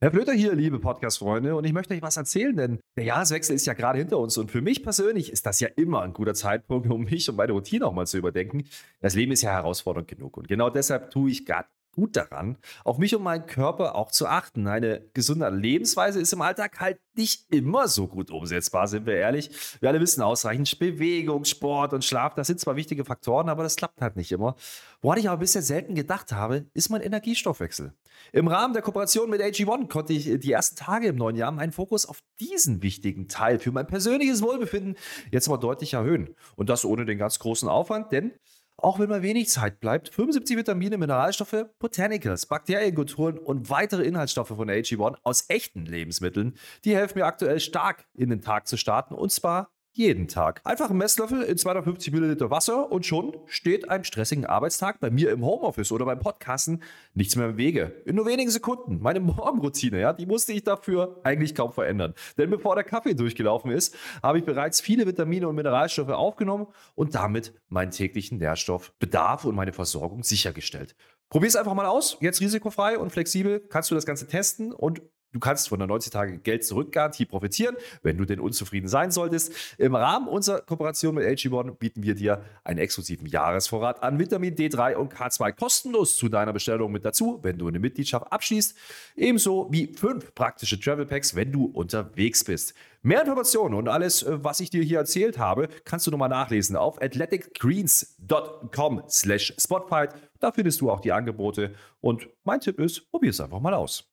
Herr Flöter hier, liebe Podcast-Freunde, und ich möchte euch was erzählen, denn der Jahreswechsel ist ja gerade hinter uns und für mich persönlich ist das ja immer ein guter Zeitpunkt, um mich und meine Routine auch mal zu überdenken. Das Leben ist ja herausfordernd genug und genau deshalb tue ich gerade gut daran, auf mich und meinen Körper auch zu achten. Eine gesunde Lebensweise ist im Alltag halt nicht immer so gut umsetzbar, sind wir ehrlich. Wir alle wissen ausreichend, Bewegung, Sport und Schlaf, das sind zwar wichtige Faktoren, aber das klappt halt nicht immer. Woran ich aber bisher selten gedacht habe, ist mein Energiestoffwechsel. Im Rahmen der Kooperation mit AG1 konnte ich die ersten Tage im neuen Jahr meinen Fokus auf diesen wichtigen Teil für mein persönliches Wohlbefinden jetzt aber deutlich erhöhen. Und das ohne den ganz großen Aufwand, denn auch wenn mal wenig Zeit bleibt, 75 Vitamine, Mineralstoffe, Botanicals, Bakterienkulturen und weitere Inhaltsstoffe von AG1 aus echten Lebensmitteln, die helfen mir aktuell stark in den Tag zu starten und zwar jeden Tag. Einfach einen Messlöffel in 250 Milliliter Wasser und schon steht einem stressigen Arbeitstag bei mir im Homeoffice oder beim Podcasten nichts mehr im Wege. In nur wenigen Sekunden. Meine Morgenroutine, ja, die musste ich dafür eigentlich kaum verändern. Denn bevor der Kaffee durchgelaufen ist, habe ich bereits viele Vitamine und Mineralstoffe aufgenommen und damit meinen täglichen Nährstoffbedarf und meine Versorgung sichergestellt. Probier es einfach mal aus. Jetzt risikofrei und flexibel kannst du das Ganze testen und Du kannst von der 90 Tage Geld zurückgarantie profitieren, wenn du denn unzufrieden sein solltest. Im Rahmen unserer Kooperation mit AG1 bieten wir dir einen exklusiven Jahresvorrat an Vitamin D3 und K2 kostenlos zu deiner Bestellung mit dazu, wenn du eine Mitgliedschaft abschließt. Ebenso wie fünf praktische Travel Packs, wenn du unterwegs bist. Mehr Informationen und alles, äh, was ich dir hier erzählt habe, kannst du nochmal nachlesen auf athleticgreens.com slash spotfight. Da findest du auch die Angebote und mein Tipp ist, probier es einfach mal aus.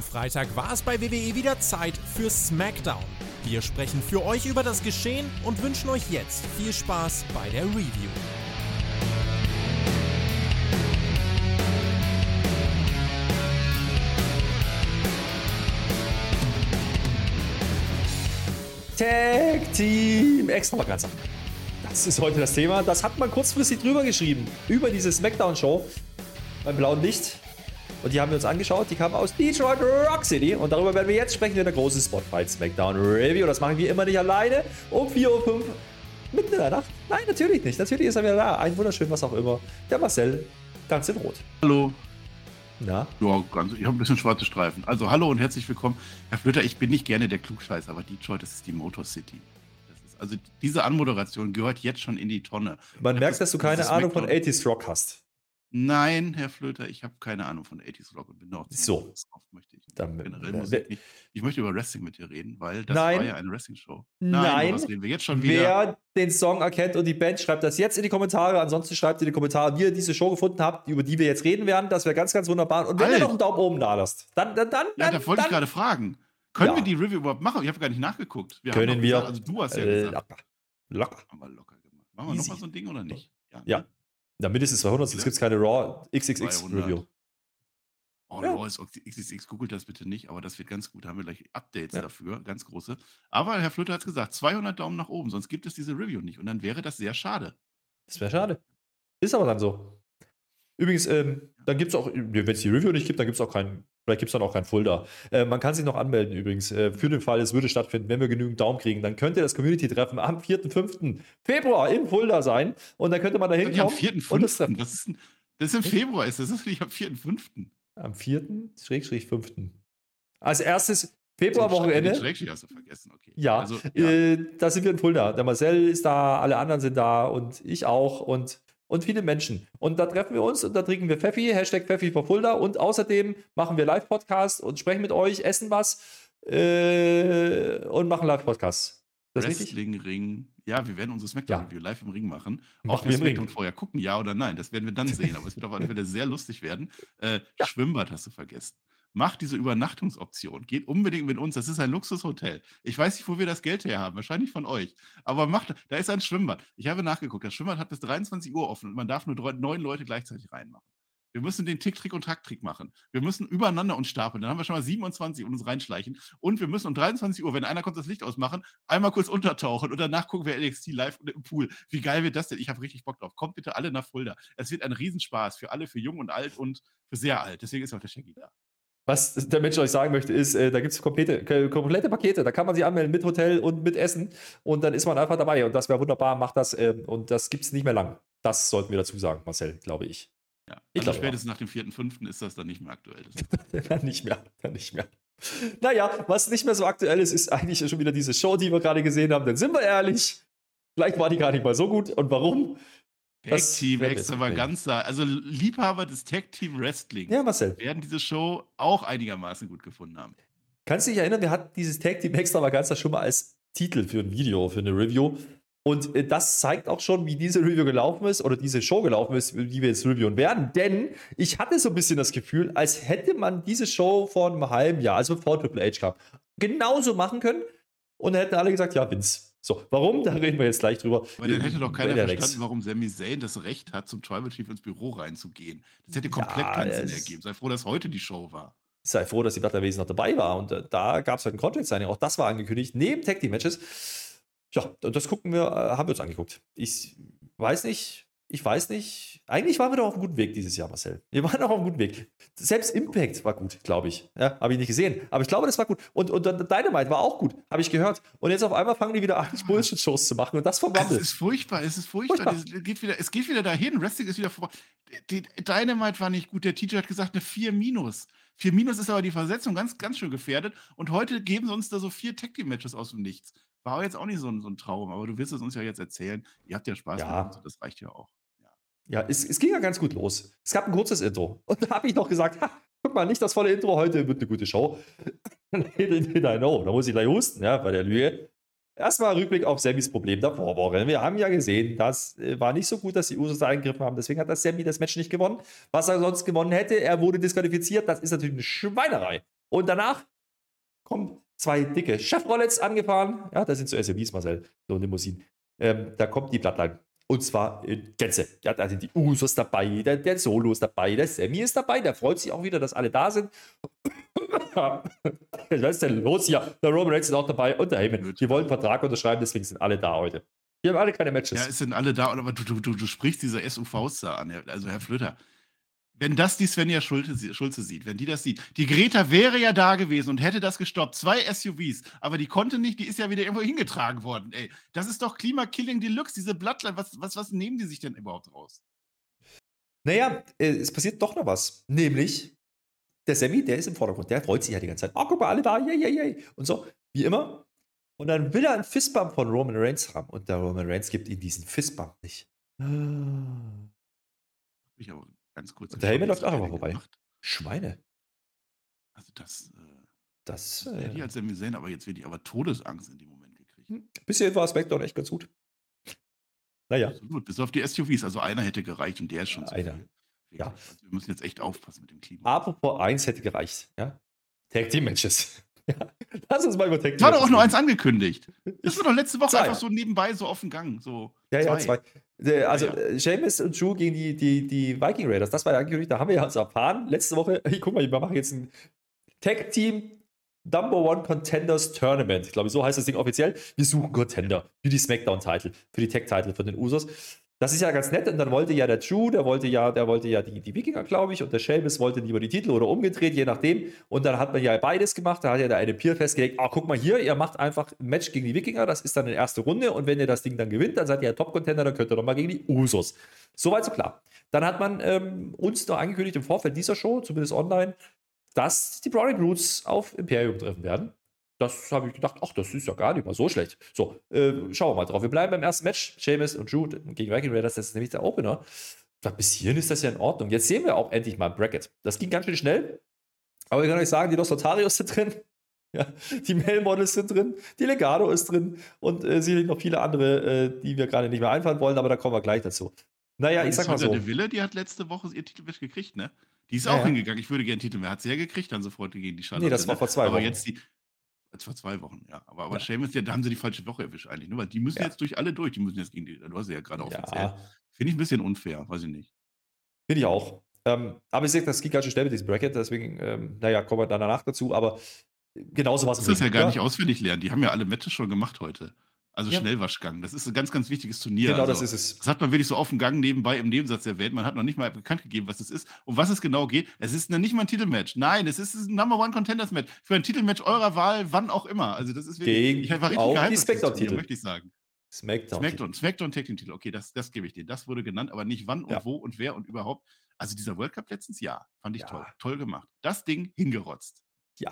Am Freitag war es bei WWE wieder Zeit für SmackDown. Wir sprechen für euch über das Geschehen und wünschen euch jetzt viel Spaß bei der Review. Tag Team Extravaganza. Das ist heute das Thema. Das hat man kurzfristig drüber geschrieben. Über diese Smackdown-Show beim blauen Licht. Und die haben wir uns angeschaut. Die kamen aus Detroit Rock City. Und darüber werden wir jetzt sprechen in der großen Spotlight Smackdown Review. Das machen wir immer nicht alleine. Um 4.05 Uhr mitten in der Nacht. Nein, natürlich nicht. Natürlich ist er wieder da. Ein wunderschön, was auch immer. Der Marcel, ganz in Rot. Hallo. Na? Ja, ganz, ich habe ein bisschen schwarze Streifen. Also, hallo und herzlich willkommen. Herr Flöter, ich bin nicht gerne der Klugscheiß, aber Detroit, das ist die Motor City. Ist, also, diese Anmoderation gehört jetzt schon in die Tonne. Man das merkt, dass du keine Ahnung von 80s Rock hast. Nein, Herr Flöter, ich habe keine Ahnung von 80s Rock und bin auch so. möchte ich. Dann, generell Musik nicht. Ich möchte über Wrestling mit dir reden, weil das Nein. war ja eine Wrestling-Show. Nein, Nein. reden wir jetzt schon wieder? Wer den Song erkennt und die Band, schreibt das jetzt in die Kommentare. Ansonsten schreibt in die Kommentare, wie ihr diese Show gefunden habt, über die wir jetzt reden werden. Das wäre ganz, ganz wunderbar. Und wenn Alt. ihr noch einen Daumen oben da lasst, dann, dann, dann. Ja, da wollte ich gerade fragen. Können ja. wir die Review überhaupt machen? Ich habe gar nicht nachgeguckt. Wir Können wir. Gesagt, also du hast ja äh, gesagt. Locker. Locker. Haben wir locker gemacht. Machen wir nochmal so ein Ding oder nicht? Ja. Ne? Ja, mindestens 200, sonst gibt es keine Raw XXX 200. Review. Oh, ja. Raw ist XXX, googelt das bitte nicht, aber das wird ganz gut. Da haben wir gleich Updates ja. dafür, ganz große. Aber Herr Flöter hat es gesagt, 200 Daumen nach oben, sonst gibt es diese Review nicht. Und dann wäre das sehr schade. Das wäre schade. Ist aber dann so. Übrigens, ähm, dann gibt es auch, wenn es die Review nicht gibt, dann gibt es auch keinen Vielleicht gibt es dann auch kein Fulda. Äh, man kann sich noch anmelden übrigens äh, für den Fall, es würde stattfinden, wenn wir genügend Daumen kriegen. Dann könnte das Community-Treffen am 4. 5. Februar in Fulda sein. Und dann könnte man da hinkommen. Am 4. 5. Das, das, ist, ein, das ist im Februar, ist das ist nicht am 4. 5. Am 4. Schrägstrich 5. Als erstes Februarwochenende. Vergessen, okay. Ja, also, ja. Äh, da sind wir in Fulda. Der Marcel ist da, alle anderen sind da und ich auch. Und und viele Menschen. Und da treffen wir uns und da trinken wir Pfeffi, Hashtag Pfeffi for Fulda. Und außerdem machen wir Live-Podcasts und sprechen mit euch, essen was äh, und machen Live-Podcasts. Wrestling-Ring. Ja, wir werden unsere Smackdown-Review ja. live im Ring machen. Auch wir Smackdown vorher gucken, ja oder nein. Das werden wir dann sehen. Aber es wird auf alle Fälle sehr lustig werden. Äh, ja. Schwimmbad hast du vergessen macht diese Übernachtungsoption. Geht unbedingt mit uns. Das ist ein Luxushotel. Ich weiß nicht, wo wir das Geld her haben. Wahrscheinlich von euch. Aber macht, da ist ein Schwimmbad. Ich habe nachgeguckt. Das Schwimmbad hat bis 23 Uhr offen und man darf nur neun Leute gleichzeitig reinmachen. Wir müssen den Tick, Trick und Tack-Trick machen. Wir müssen übereinander uns stapeln. Dann haben wir schon mal 27 und uns reinschleichen. Und wir müssen um 23 Uhr, wenn einer kommt, das Licht ausmachen, einmal kurz untertauchen und danach gucken wir NXT live im Pool. Wie geil wird das denn? Ich habe richtig Bock drauf. Kommt bitte alle nach Fulda. Es wird ein Riesenspaß für alle, für jung und alt und für sehr alt. Deswegen ist auch der Shaggy da. Was der Mensch euch sagen möchte, ist, äh, da gibt es komplette, komplette Pakete. Da kann man sich anmelden mit Hotel und mit Essen und dann ist man einfach dabei. Und das wäre wunderbar, macht das. Äh, und das gibt es nicht mehr lang. Das sollten wir dazu sagen, Marcel, glaube ich. Ja, ich also glaube, spätestens ja. nach dem 4.5. ist das dann nicht mehr aktuell. dann nicht mehr, dann nicht mehr. Naja, was nicht mehr so aktuell ist, ist eigentlich schon wieder diese Show, die wir gerade gesehen haben. Denn sind wir ehrlich, vielleicht war die gar nicht mal so gut. Und warum? Tag Team Extravaganza. Also Liebhaber des Tag Team Wrestling ja, Marcel. werden diese Show auch einigermaßen gut gefunden haben. Kannst du dich erinnern, wir hatten dieses Tag Team Extravaganza schon mal als Titel für ein Video, für eine Review. Und äh, das zeigt auch schon, wie diese Review gelaufen ist oder diese Show gelaufen ist, die wir jetzt reviewen werden. Denn ich hatte so ein bisschen das Gefühl, als hätte man diese Show vor einem halben Jahr, also bevor Triple H kam, genauso machen können. Und dann hätten alle gesagt, ja, Vince, so, warum? Da reden wir jetzt gleich drüber. Weil dann hätte doch keiner verstanden, Rex. warum Sami Zayn das Recht hat, zum Tribal Chief ins Büro reinzugehen. Das hätte komplett ja, keinen Sinn ergeben. Sei froh, dass heute die Show war. Sei froh, dass die Butlerwesen noch dabei war. Und äh, da gab es halt ein Contract-Signing. Auch das war angekündigt, neben Tag Team Matches. Ja, das gucken wir, äh, haben wir uns angeguckt. Ich weiß nicht, ich weiß nicht. Eigentlich waren wir doch auf einem guten Weg dieses Jahr, Marcel. Wir waren doch auf einem guten Weg. Selbst Impact war gut, glaube ich. Ja, habe ich nicht gesehen. Aber ich glaube, das war gut. Und, und Dynamite war auch gut, habe ich gehört. Und jetzt auf einmal fangen die wieder an, Bullshit-Shows zu machen. Und das vom Rumble. Es ist furchtbar, es ist furchtbar. furchtbar. Es, geht wieder, es geht wieder dahin. Wrestling ist wieder vorbei. Die, Dynamite war nicht gut. Der Teacher hat gesagt, eine 4 minus. 4 minus ist aber die Versetzung ganz, ganz schön gefährdet. Und heute geben sie uns da so vier Tag-Team-Matches aus dem Nichts. War jetzt auch nicht so ein, so ein Traum, aber du wirst es uns ja jetzt erzählen. Ihr habt ja Spaß ja. Uns, das reicht ja auch. Ja, es, es ging ja ganz gut los. Es gab ein kurzes Intro. Und da habe ich noch gesagt, ha, guck mal, nicht das volle Intro, heute wird eine gute Show. I know, da muss ich gleich husten, ja, bei der Lüge. Erstmal Rückblick auf Sammys Problem davor Woche. Wir haben ja gesehen, das äh, war nicht so gut, dass die Usos da eingegriffen haben. Deswegen hat das Sammy das Match nicht gewonnen. Was er sonst gewonnen hätte, er wurde disqualifiziert. Das ist natürlich eine Schweinerei. Und danach kommen zwei dicke Chevroletts angefahren. Ja, das sind so SUVs, Marcel, so Limousinen. Ähm, da kommt die Blattline. Und zwar in Gänze. Ja, da sind die Usos dabei, der, der Solo ist dabei, der Sammy ist dabei, der freut sich auch wieder, dass alle da sind. Was ist denn los hier? Der Roman Reigns ist auch dabei und der Heyman. Die wollen einen Vertrag unterschreiben, deswegen sind alle da heute. Wir haben alle keine Matches. Ja, es sind alle da, aber du, du, du, du sprichst diese SUVs da an. Also, Herr Flöter, wenn das die Svenja Schulze, Schulze, sieht, wenn die das sieht. Die Greta wäre ja da gewesen und hätte das gestoppt. Zwei SUVs, aber die konnte nicht, die ist ja wieder irgendwo hingetragen worden. Ey, das ist doch Klimakilling Deluxe, diese Blattline. Was, was, was nehmen die sich denn überhaupt raus? Naja, äh, es passiert doch noch was. Nämlich, der Sammy, der ist im Vordergrund, der freut sich ja die ganze Zeit. Oh, guck mal, alle da, yay, yay, yay. Und so, wie immer. Und dann will er einen Fistbump von Roman Reigns haben. Und der Roman Reigns gibt ihm diesen Fistbump nicht. Ich aber Ganz kurz. Der Heyman läuft auch immer vorbei. Gemacht. Schweine. Also das. Äh, das. Äh, hätte ich als Sami Zayn, aber jetzt wird die aber Todesangst in dem Moment gekriegt. Hm, bisher war SmackDown echt ganz gut. Naja. Absolut, bis auf die SUVs. Also einer hätte gereicht und der ist schon so Einer. Ja. Also wir müssen jetzt echt aufpassen mit dem Klima. Apropos eins hätte gereicht. Ja? Tag Team Matches. Ja, lass uns mal über Tag Team War doch auch nur eins angekündigt. Das war doch letzte Woche zwei. einfach so nebenbei so auf dem Gang. So ja, ja, zwei. Also, ja, ja. Äh, Seamus und Drew gegen die, die, die Viking Raiders, das war ja angekündigt, da haben wir ja uns erfahren. Letzte Woche, hey, guck mal, wir machen jetzt ein Tag Team Number One Contenders Tournament. Ich glaube, so heißt das Ding offiziell. Wir suchen Contender für die SmackDown-Title, für die Tag-Title von den Usos. Das ist ja ganz nett. Und dann wollte ja der Drew, der wollte ja, der wollte ja die, die Wikinger, glaube ich, und der Sheamus wollte lieber die Titel oder umgedreht, je nachdem. Und dann hat man ja beides gemacht. Da hat ja der eine Peer festgelegt, ah, guck mal hier, ihr macht einfach ein Match gegen die Wikinger, das ist dann eine erste Runde. Und wenn ihr das Ding dann gewinnt, dann seid ihr ja Top-Contender, dann könnt ihr nochmal gegen die Usos. Soweit so klar. Dann hat man ähm, uns noch angekündigt im Vorfeld dieser Show, zumindest online, dass die Brownie Brutes auf Imperium treffen werden. Das habe ich gedacht, ach, das ist ja gar nicht mal so schlecht. So, äh, schauen wir mal drauf. Wir bleiben beim ersten Match. Seamus und Drew gegen Viking Raiders, das ist nämlich der Opener. Dachte, bis hierhin ist das ja in Ordnung. Jetzt sehen wir auch endlich mal ein Bracket. Das ging ganz schön schnell. Aber ich kann euch sagen, die Los Lotarios sind drin. Ja, die Mail Models sind drin, die Legado ist drin und äh, sicherlich noch viele andere, äh, die wir gerade nicht mehr einfallen wollen, aber da kommen wir gleich dazu. Naja, ich sag mal so. Die Wille, die hat letzte Woche ihr Titelmatch gekriegt, ne? Die ist ja, auch ja. hingegangen. Ich würde gerne Titel mehr. Hat sie ja gekriegt, dann sofort gegen die Charlotte. Nee, das war ne? vor zwei Wochen. Aber jetzt die, Jetzt vor zwei Wochen, ja. Aber, aber ja. Seamus, ja, da haben sie die falsche Woche erwischt eigentlich, ne? Weil die müssen ja. jetzt durch alle durch. Die müssen jetzt gegen die, du hast ja gerade offiziell. Ja. Finde ich ein bisschen unfair, weiß ich nicht. Finde ich auch. Ähm, aber ich sehe, das ging ganz schön schnell mit diesem Bracket, deswegen, ähm, naja, kommen wir dann danach dazu. Aber genauso was. Das ist ja gar nicht auswendig lernen. Die haben ja alle Matches schon gemacht heute. Also ja. Schnellwaschgang. Das ist ein ganz, ganz wichtiges Turnier. Genau, also, das ist es. Das hat man wirklich so auf dem Gang nebenbei im Nebensatz erwähnt. Man hat noch nicht mal bekannt gegeben, was es ist. Um was es genau geht. Es ist nicht mal ein Titelmatch. Nein, es ist ein Number One Contenders Match. Für ein Titelmatch eurer Wahl, wann auch immer. Also das ist wirklich. Gegen ich war auch die Spectre-Titel. möchte ich sagen. Smackdown. Smackdown, Smackdown Tag Team Titel. Okay, das, das gebe ich dir. Das wurde genannt, aber nicht wann und Ja. wo und wer und überhaupt. Also dieser World Cup letztens, ja, fand ich Ja. toll. Toll gemacht. Das Ding hingerotzt. Ja.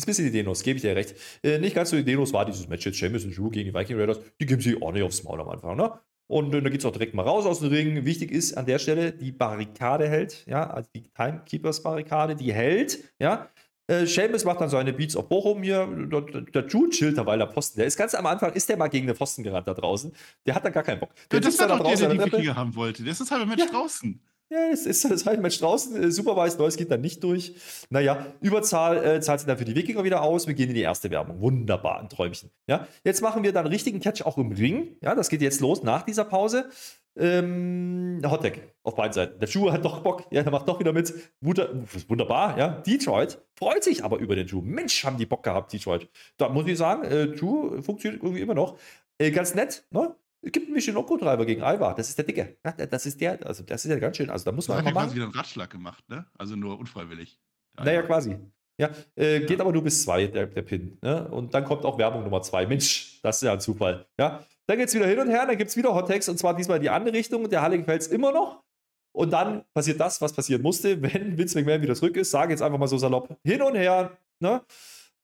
Ist ein bisschen ideenlos, gebe ich dir recht. Äh, nicht ganz so ideenlos war dieses Match jetzt Sheamus und Drew gegen die Viking Raiders. Die geben sie ordentlich aufs Maul am Anfang, ne? Und äh, da geht es auch direkt mal raus aus dem Ring. Wichtig ist an der Stelle, die Barrikade hält, ja, also die Timekeepers-Barrikade, die hält, ja. Äh, Sheamus macht dann seine Beats auf Bochum hier. Der, der, der Drew chillt dabei der Pfosten. Der ist ganz am Anfang, ist der mal gegen den Pfosten gerannt da draußen. Der hat dann gar keinen Bock. Der Ja, das sitzt da war doch der, draußen der die der Treppe. Wikinger haben wollte. Das ist halt ein Match Ja. draußen. Ja, das ist das halt Match draußen. Äh, Supervised Neues geht dann nicht durch. Naja, Überzahl äh, zahlt sich dann für die Wikinger wieder aus. Wir gehen in die erste Werbung. Wunderbar, ein Träumchen. Ja, jetzt machen wir dann richtigen Catch auch im Ring. Ja, das geht jetzt los nach dieser Pause. Ähm, Hottag auf beiden Seiten. Der Drew hat doch Bock. Ja, der macht doch wieder mit. Wunder, wunderbar, ja. Detroit freut sich aber über den Drew. Mensch, haben die Bock gehabt, Detroit. Da muss ich sagen, äh, Drew funktioniert irgendwie immer noch. Äh, ganz nett, ne? Es gibt einen Michinoku-Treiber gegen Alva. Das ist der Dicke. Ja, das ist der, also das ist ja ganz schön. Also da muss man hat einfach ja quasi wieder einen Ratschlag gemacht, ne? Also nur unfreiwillig. Naja, quasi. Ja, äh, geht aber nur bis zwei, der, der Pin. Ne? Und dann kommt auch Werbung Nummer zwei. Mensch, das ist ja ein Zufall. Ja, dann geht es wieder hin und her, dann gibt es wieder Hot Takes und zwar diesmal in die andere Richtung. Der Halle es immer noch. Und dann passiert das, was passieren musste, wenn Vince McMahon wieder zurück ist. Sage jetzt einfach mal so salopp hin und her. Ne?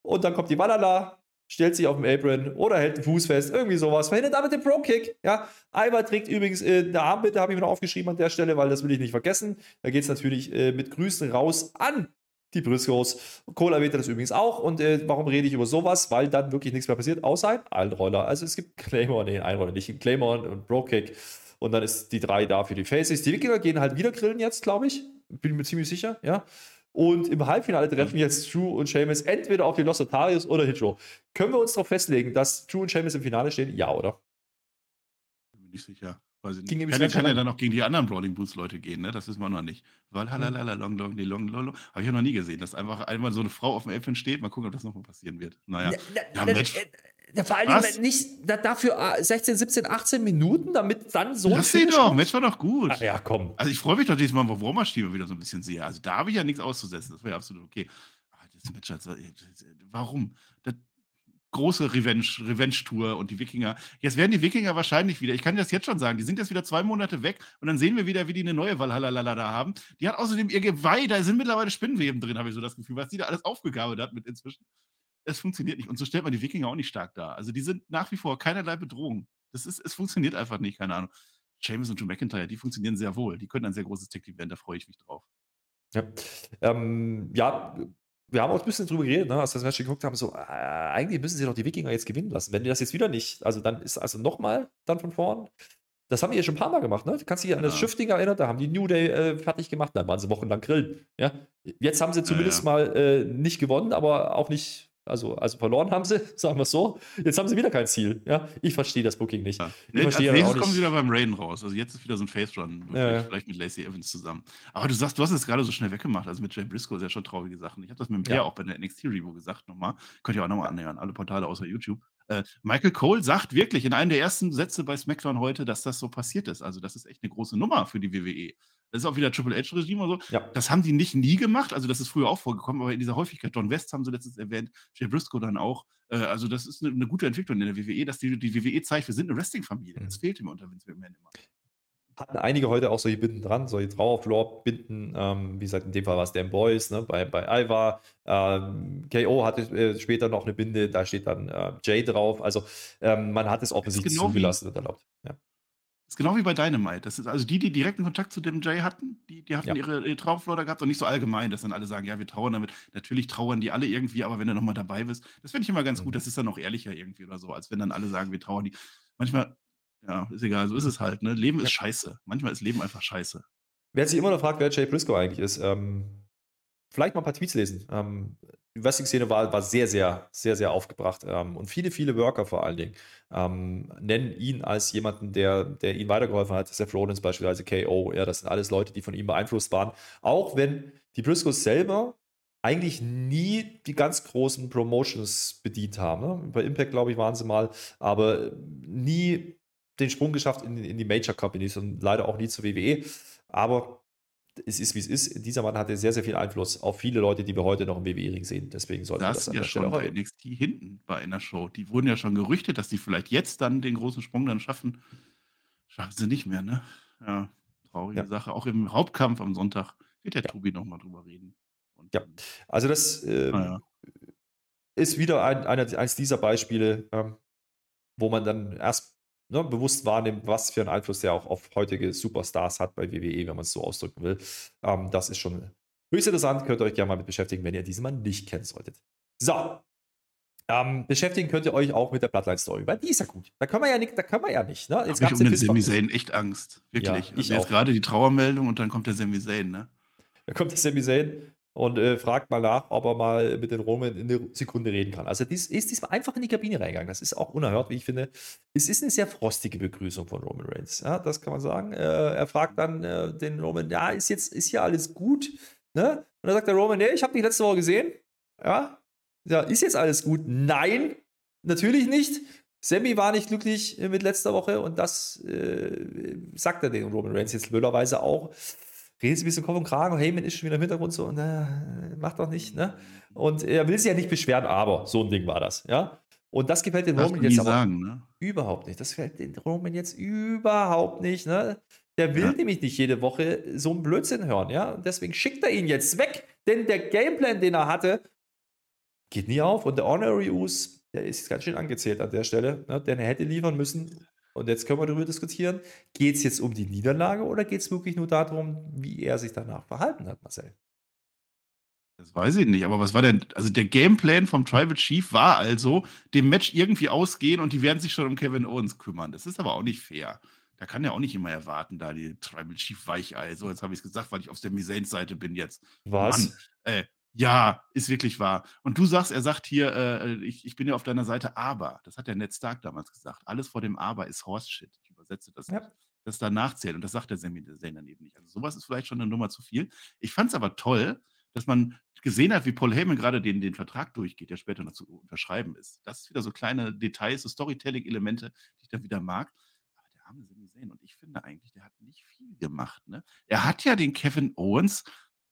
Und dann kommt die Valhalla, stellt sich auf dem Apron oder hält den Fuß fest, irgendwie sowas. Verhindert damit den Pro-Kick. Ja, Ivar trägt übrigens äh, eine Armbitte, habe ich mir noch aufgeschrieben an der Stelle, weil das will ich nicht vergessen. Da geht es natürlich äh, mit Grüßen raus an die Briscoes. Cole erwähnte das übrigens auch. Und äh, warum rede ich über sowas? Weil dann wirklich nichts mehr passiert, außer ein Einroller. Also es gibt Claymore, nee, Einroller nicht, Claymore und Bro-Kick. Und dann ist die drei da für die Faces. Die Wikinger gehen halt wieder grillen jetzt, glaube ich. Bin mir ziemlich sicher, ja. Und im Halbfinale treffen jetzt Drew und Sheamus entweder auf die Los Otarios oder Hitro. Können wir uns darauf festlegen, dass Drew und Sheamus im Finale stehen? Ja, oder? Bin nicht sicher. Weiß ich Ging nicht. ihm Kann, ja- kann ja dann auch gegen die anderen Brawling Boots Leute gehen, ne? Das wissen wir noch nicht. Weil halalala, long, long, die long, long, long. Habe ich ja noch nie gesehen, dass einfach einmal so eine Frau auf dem Apron steht. Mal gucken, ob das nochmal passieren wird. Naja. Ja, Mensch. Ja, vor allem nicht da, dafür äh, 16, 17, 18 Minuten, damit dann so Lass sie Finish doch. Match war doch gut. Ach ja, komm. Also ich freue mich doch diesmal, wo Warmer-Stimme wieder so ein bisschen sehe. Also da habe ich ja nichts auszusetzen. Das wäre ja absolut okay. Aber das Match, also, äh, warum? Das große Revenge, Revenge-Tour und die Wikinger. Jetzt werden die Wikinger wahrscheinlich wieder, ich kann das jetzt schon sagen, die sind jetzt wieder zwei Monate weg und dann sehen wir wieder, wie die eine neue Valhalla da haben. Die hat außerdem ihr Geweih, da sind mittlerweile Spinnenweben drin, habe ich so das Gefühl, was die da alles aufgegabelt hat mit inzwischen. Es funktioniert nicht. Und so stellt man die Wikinger auch nicht stark dar. Also die sind nach wie vor keinerlei Bedrohung. Das ist, es funktioniert einfach nicht, keine Ahnung. James und Drew McIntyre, die funktionieren sehr wohl. Die können ein sehr großes Tech-Team werden, da freue ich mich drauf. Ja, ähm, ja wir haben auch ein bisschen drüber geredet, ne, als wir das Match geguckt haben, so, äh, eigentlich müssen sie doch die Wikinger jetzt gewinnen lassen. Wenn die das jetzt wieder nicht, also dann ist also nochmal dann von vorn. Das haben wir ja schon ein paar Mal gemacht, ne? Du kannst dich an das Ja. Schiff-Ding erinnern, da haben die New Day äh, fertig gemacht, dann waren sie wochenlang grillen. Ja? Jetzt haben sie zumindest ja. mal äh, nicht gewonnen, aber auch nicht, also, also verloren haben sie, sagen wir es so. Jetzt haben sie wieder kein Ziel. Ja? Ich verstehe das Booking nicht. Ja. Nee, als nächstes kommen sie wieder beim Raiden raus. Also jetzt ist wieder so ein Face-Run. Ja, vielleicht, ja. vielleicht mit Lacey Evans zusammen. Aber du sagst, du hast es gerade so schnell weggemacht. Also mit Jay Briscoe ist ja schon traurige Sachen. Ich habe das mit dem Peer Ja. auch bei der NXT-Review gesagt nochmal. Könnt ihr auch nochmal annähern. Alle Portale außer YouTube. Äh, Michael Cole sagt wirklich in einem der ersten Sätze bei SmackDown heute, dass das so passiert ist. Also das ist echt eine große Nummer für die WWE. Das ist auch wieder Triple H-Regime oder so. Ja. Das haben die nicht nie gemacht. Also das ist früher auch vorgekommen, aber in dieser Häufigkeit. John West haben sie letztens erwähnt, Jay Briscoe dann auch. Äh, also das ist eine, eine gute Entwicklung in der WWE, dass die, die WWE zeigt, wir sind eine Wrestling-Familie. Das Mhm. fehlt immer unter Vince McMahon immer. hatten einige heute auch solche Binden dran, solche Trauerflor-Binden. Ähm, wie gesagt, in dem Fall war es Dan Boys, ne, bei, bei Ivar. Ähm, KO hatte äh, später noch eine Binde, da steht dann äh, Jay drauf. Also ähm, man hat es offensichtlich genau zugelassen und erlaubt. Ja. Das ist genau wie bei Dynamite. Das ist also die, die direkten Kontakt zu dem Jay hatten, die, die hatten Ja. ihre, ihre Trauerflor da gehabt und nicht so allgemein, dass dann alle sagen, ja, wir trauern damit. Natürlich trauern die alle irgendwie, aber wenn du nochmal dabei bist, das finde ich immer ganz Mhm. gut. Das ist dann auch ehrlicher irgendwie oder so, als wenn dann alle sagen, wir trauern die. Manchmal, ja, ist egal, so ist es halt. Ne? Leben ist scheiße. Manchmal ist Leben einfach scheiße. Wer sich immer noch fragt, wer Jay Briscoe eigentlich ist, ähm, vielleicht mal ein paar Tweets lesen. Ähm, die Wrestling-Szene war, war sehr, sehr, sehr, sehr aufgebracht. Ähm, und viele, viele Worker vor allen Dingen ähm, nennen ihn als jemanden, der, der ihnen weitergeholfen hat. Seth Rollins beispielsweise, KO. Ja, das sind alles Leute, die von ihm beeinflusst waren. Auch wenn die Briscoes selber eigentlich nie die ganz großen Promotions bedient haben. Ne? Bei Impact, glaube ich, waren sie mal, aber nie den Sprung geschafft in, in die Major Companies und leider auch nie zur WWE. Aber es ist, wie es ist. Dieser Mann hatte sehr, sehr viel Einfluss auf viele Leute, die wir heute noch im WWE-Ring sehen. Deswegen sollte das, das ja schon bei NXT hinten bei einer Show. Die wurden ja schon gerüchtet, dass die vielleicht jetzt dann den großen Sprung dann schaffen. Schaffen sie nicht mehr, ne? Ja, traurige ja. Sache. Auch im Hauptkampf am Sonntag wird der ja. Tobi nochmal drüber reden. Und ja, also das äh, ja. ist wieder ein, eines dieser Beispiele, ähm, wo man dann erst ne, bewusst wahrnimmt, was für einen Einfluss der auch auf heutige Superstars hat bei WWE, wenn man es so ausdrücken will. Ähm, das ist schon höchst interessant. Könnt ihr euch gerne mal mit beschäftigen, wenn ihr diesen Mann nicht kennen solltet. So. Ähm, beschäftigen könnt ihr euch auch mit der Bloodline-Story, weil die ist ja gut. Da können wir ja nicht, da können wir ja nicht. Ne? Jetzt ich um den Sami Zayn echt Angst. Wirklich. Ja, ich also jetzt gerade die Trauermeldung und dann kommt der Sami Zayn, ne? Da kommt der Sami Zayn und äh, fragt mal nach, ob er mal mit den Roman in einer Sekunde reden kann. Also dies, ist diesmal einfach in die Kabine reingegangen. Das ist auch unerhört, wie ich finde. Es ist eine sehr frostige Begrüßung von Roman Reigns. Ja, das kann man sagen. Äh, er fragt dann äh, den Roman, ja, ist jetzt ist hier alles gut? Ne? Und dann sagt der Roman, nee, ich habe dich letzte Woche gesehen. Ja, ja, ist jetzt alles gut? Nein, natürlich nicht. Sammy war nicht glücklich mit letzter Woche und das äh, sagt er den Roman Reigns jetzt blöderweise auch redet ein bisschen Kopf und Kragen, Heyman ist schon wieder im Hintergrund so, na, macht doch nicht, ne? Und er will sich ja nicht beschweren, aber so ein Ding war das, ja? Und das gefällt den Roman jetzt aber sagen, ne? überhaupt nicht. Das gefällt den Roman jetzt überhaupt nicht, ne? Der will ja. nämlich nicht jede Woche so einen Blödsinn hören, ja? Und deswegen schickt er ihn jetzt weg, denn der Gameplan, den er hatte, geht nie auf. Und der Honorary Us, der ist ganz schön angezählt an der Stelle, ne? denn er hätte liefern müssen. Und jetzt können wir darüber diskutieren, geht es jetzt um die Niederlage oder geht es wirklich nur darum, wie er sich danach verhalten hat, Marcel? Das weiß ich nicht, aber was war denn, also der Gameplan vom Tribal Chief war also, dem Match irgendwie ausgehen und die werden sich schon um Kevin Owens kümmern. Das ist aber auch nicht fair. Da kann er auch nicht immer erwarten, da die Tribal Chief Weichei. So, jetzt habe ich es gesagt, weil ich auf der Misanes-Seite bin jetzt. Was? Mann, äh, ja, ist wirklich wahr. Und du sagst, er sagt hier, äh, ich, ich bin ja auf deiner Seite, aber. Das hat der Ned Stark damals gesagt. Alles vor dem Aber ist Horse Shit. Ich übersetze das. Ja. Das danach zählt. Und das sagt der Sami Zayn dann eben nicht. Also sowas ist vielleicht schon eine Nummer zu viel. Ich fand es aber toll, dass man gesehen hat, wie Paul Heyman gerade den, den Vertrag durchgeht, der später noch zu unterschreiben ist. Das ist wieder so kleine Details, so Storytelling-Elemente, die ich dann wieder mag. Aber der arme Sami Zayn, und ich finde eigentlich, der hat nicht viel gemacht. Ne? Er hat ja den Kevin Owens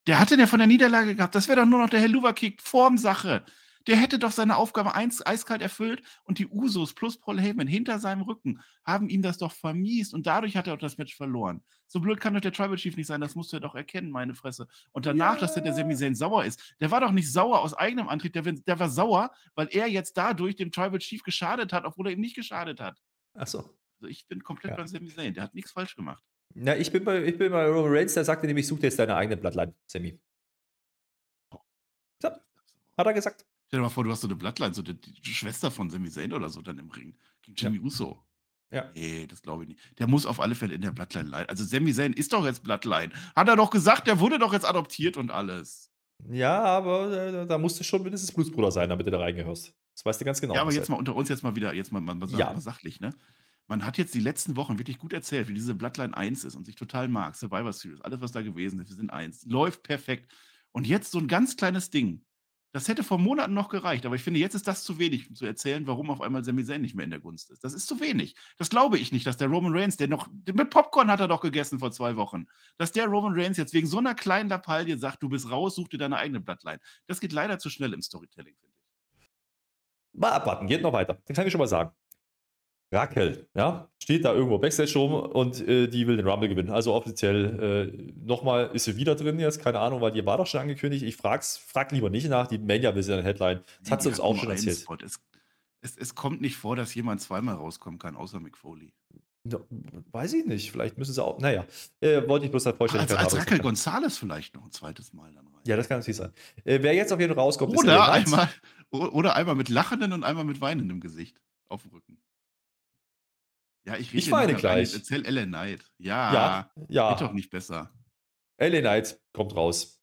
der hatte der von der Niederlage gehabt. Das wäre doch nur noch der Herr Luverkick Formsache. Der hätte doch seine Aufgabe eins, eiskalt erfüllt und die Usos plus Paul Heyman hinter seinem Rücken haben ihm das doch vermiest und dadurch hat er auch das Match verloren. So blöd kann doch der Tribal Chief nicht sein, das musst du ja doch erkennen, meine Fresse. Und danach, ja. dass der, der Sami Zayn sauer ist, der war doch nicht sauer aus eigenem Antrieb, der, der war sauer, weil er jetzt dadurch dem Tribal Chief geschadet hat, obwohl er ihm nicht geschadet hat. Ach so. Also ich bin komplett ja. beim Sami Zayn, der hat nichts falsch gemacht. Na, ich bin bei, ich bin bei Roman Reigns, der sagte nämlich, such dir jetzt deine eigene Bloodline, Sammy. So, hat er gesagt. Stell dir mal vor, du hast so eine Bloodline, so die, die Schwester von Sami Zayn oder so dann im Ring. Gegen Jimmy ja. Uso. Ja. Nee, das glaube ich nicht. Der muss auf alle Fälle in der Bloodline leiden. Also Sami Zayn ist doch jetzt Bloodline. Hat er doch gesagt, der wurde doch jetzt adoptiert und alles. Ja, aber äh, da musst du schon mindestens Blutsbruder sein, damit du da reingehörst. Das weißt du ganz genau. Ja, aber jetzt mal unter uns jetzt mal wieder, jetzt mal, mal, mal, ja. mal sachlich, ne? Man hat jetzt die letzten Wochen wirklich gut erzählt, wie diese Bloodline 1 ist und sich total mag. Survivor Series, alles, was da gewesen ist, wir sind eins. Läuft perfekt. Und jetzt so ein ganz kleines Ding. Das hätte vor Monaten noch gereicht, aber ich finde, jetzt ist das zu wenig, um zu erzählen, warum auf einmal Sami Zayn nicht mehr in der Gunst ist. Das ist zu wenig. Das glaube ich nicht, dass der Roman Reigns, der noch, mit Popcorn hat er doch gegessen vor zwei Wochen, dass der Roman Reigns jetzt wegen so einer kleinen Lappalie sagt, du bist raus, such dir deine eigene Bloodline. Das geht leider zu schnell im Storytelling, finde ich. Mal abwarten, geht noch weiter. Das kann ich schon mal sagen. Raquel, ja, steht da irgendwo Backstage rum und äh, die will den Rumble gewinnen. Also offiziell äh, nochmal ist sie wieder drin jetzt, keine Ahnung, weil die war doch schon angekündigt. Ich frag's, frag lieber nicht nach, die Mania will sie in der Headline. Das hat sie uns auch schon erzählt. Es, es, es, kommt nicht vor, dass jemand zweimal rauskommen kann, außer Mick Foley. Ja, weiß ich nicht, vielleicht müssen sie auch, naja, äh, wollte ich bloß halt vorstellen. Als, als Raquel González vielleicht noch ein zweites Mal dann rein. Ja, das kann natürlich sein. Äh, wer jetzt auf jeden Fall rauskommt, oder ist einmal, Oder einmal mit lachenden und einmal mit weinendem Gesicht auf dem Rücken. Ja, ich, ich weine gleich. Erzähl Ellen Knight. Ja, ja, ja. Geht doch nicht besser. Ellen Knight kommt raus.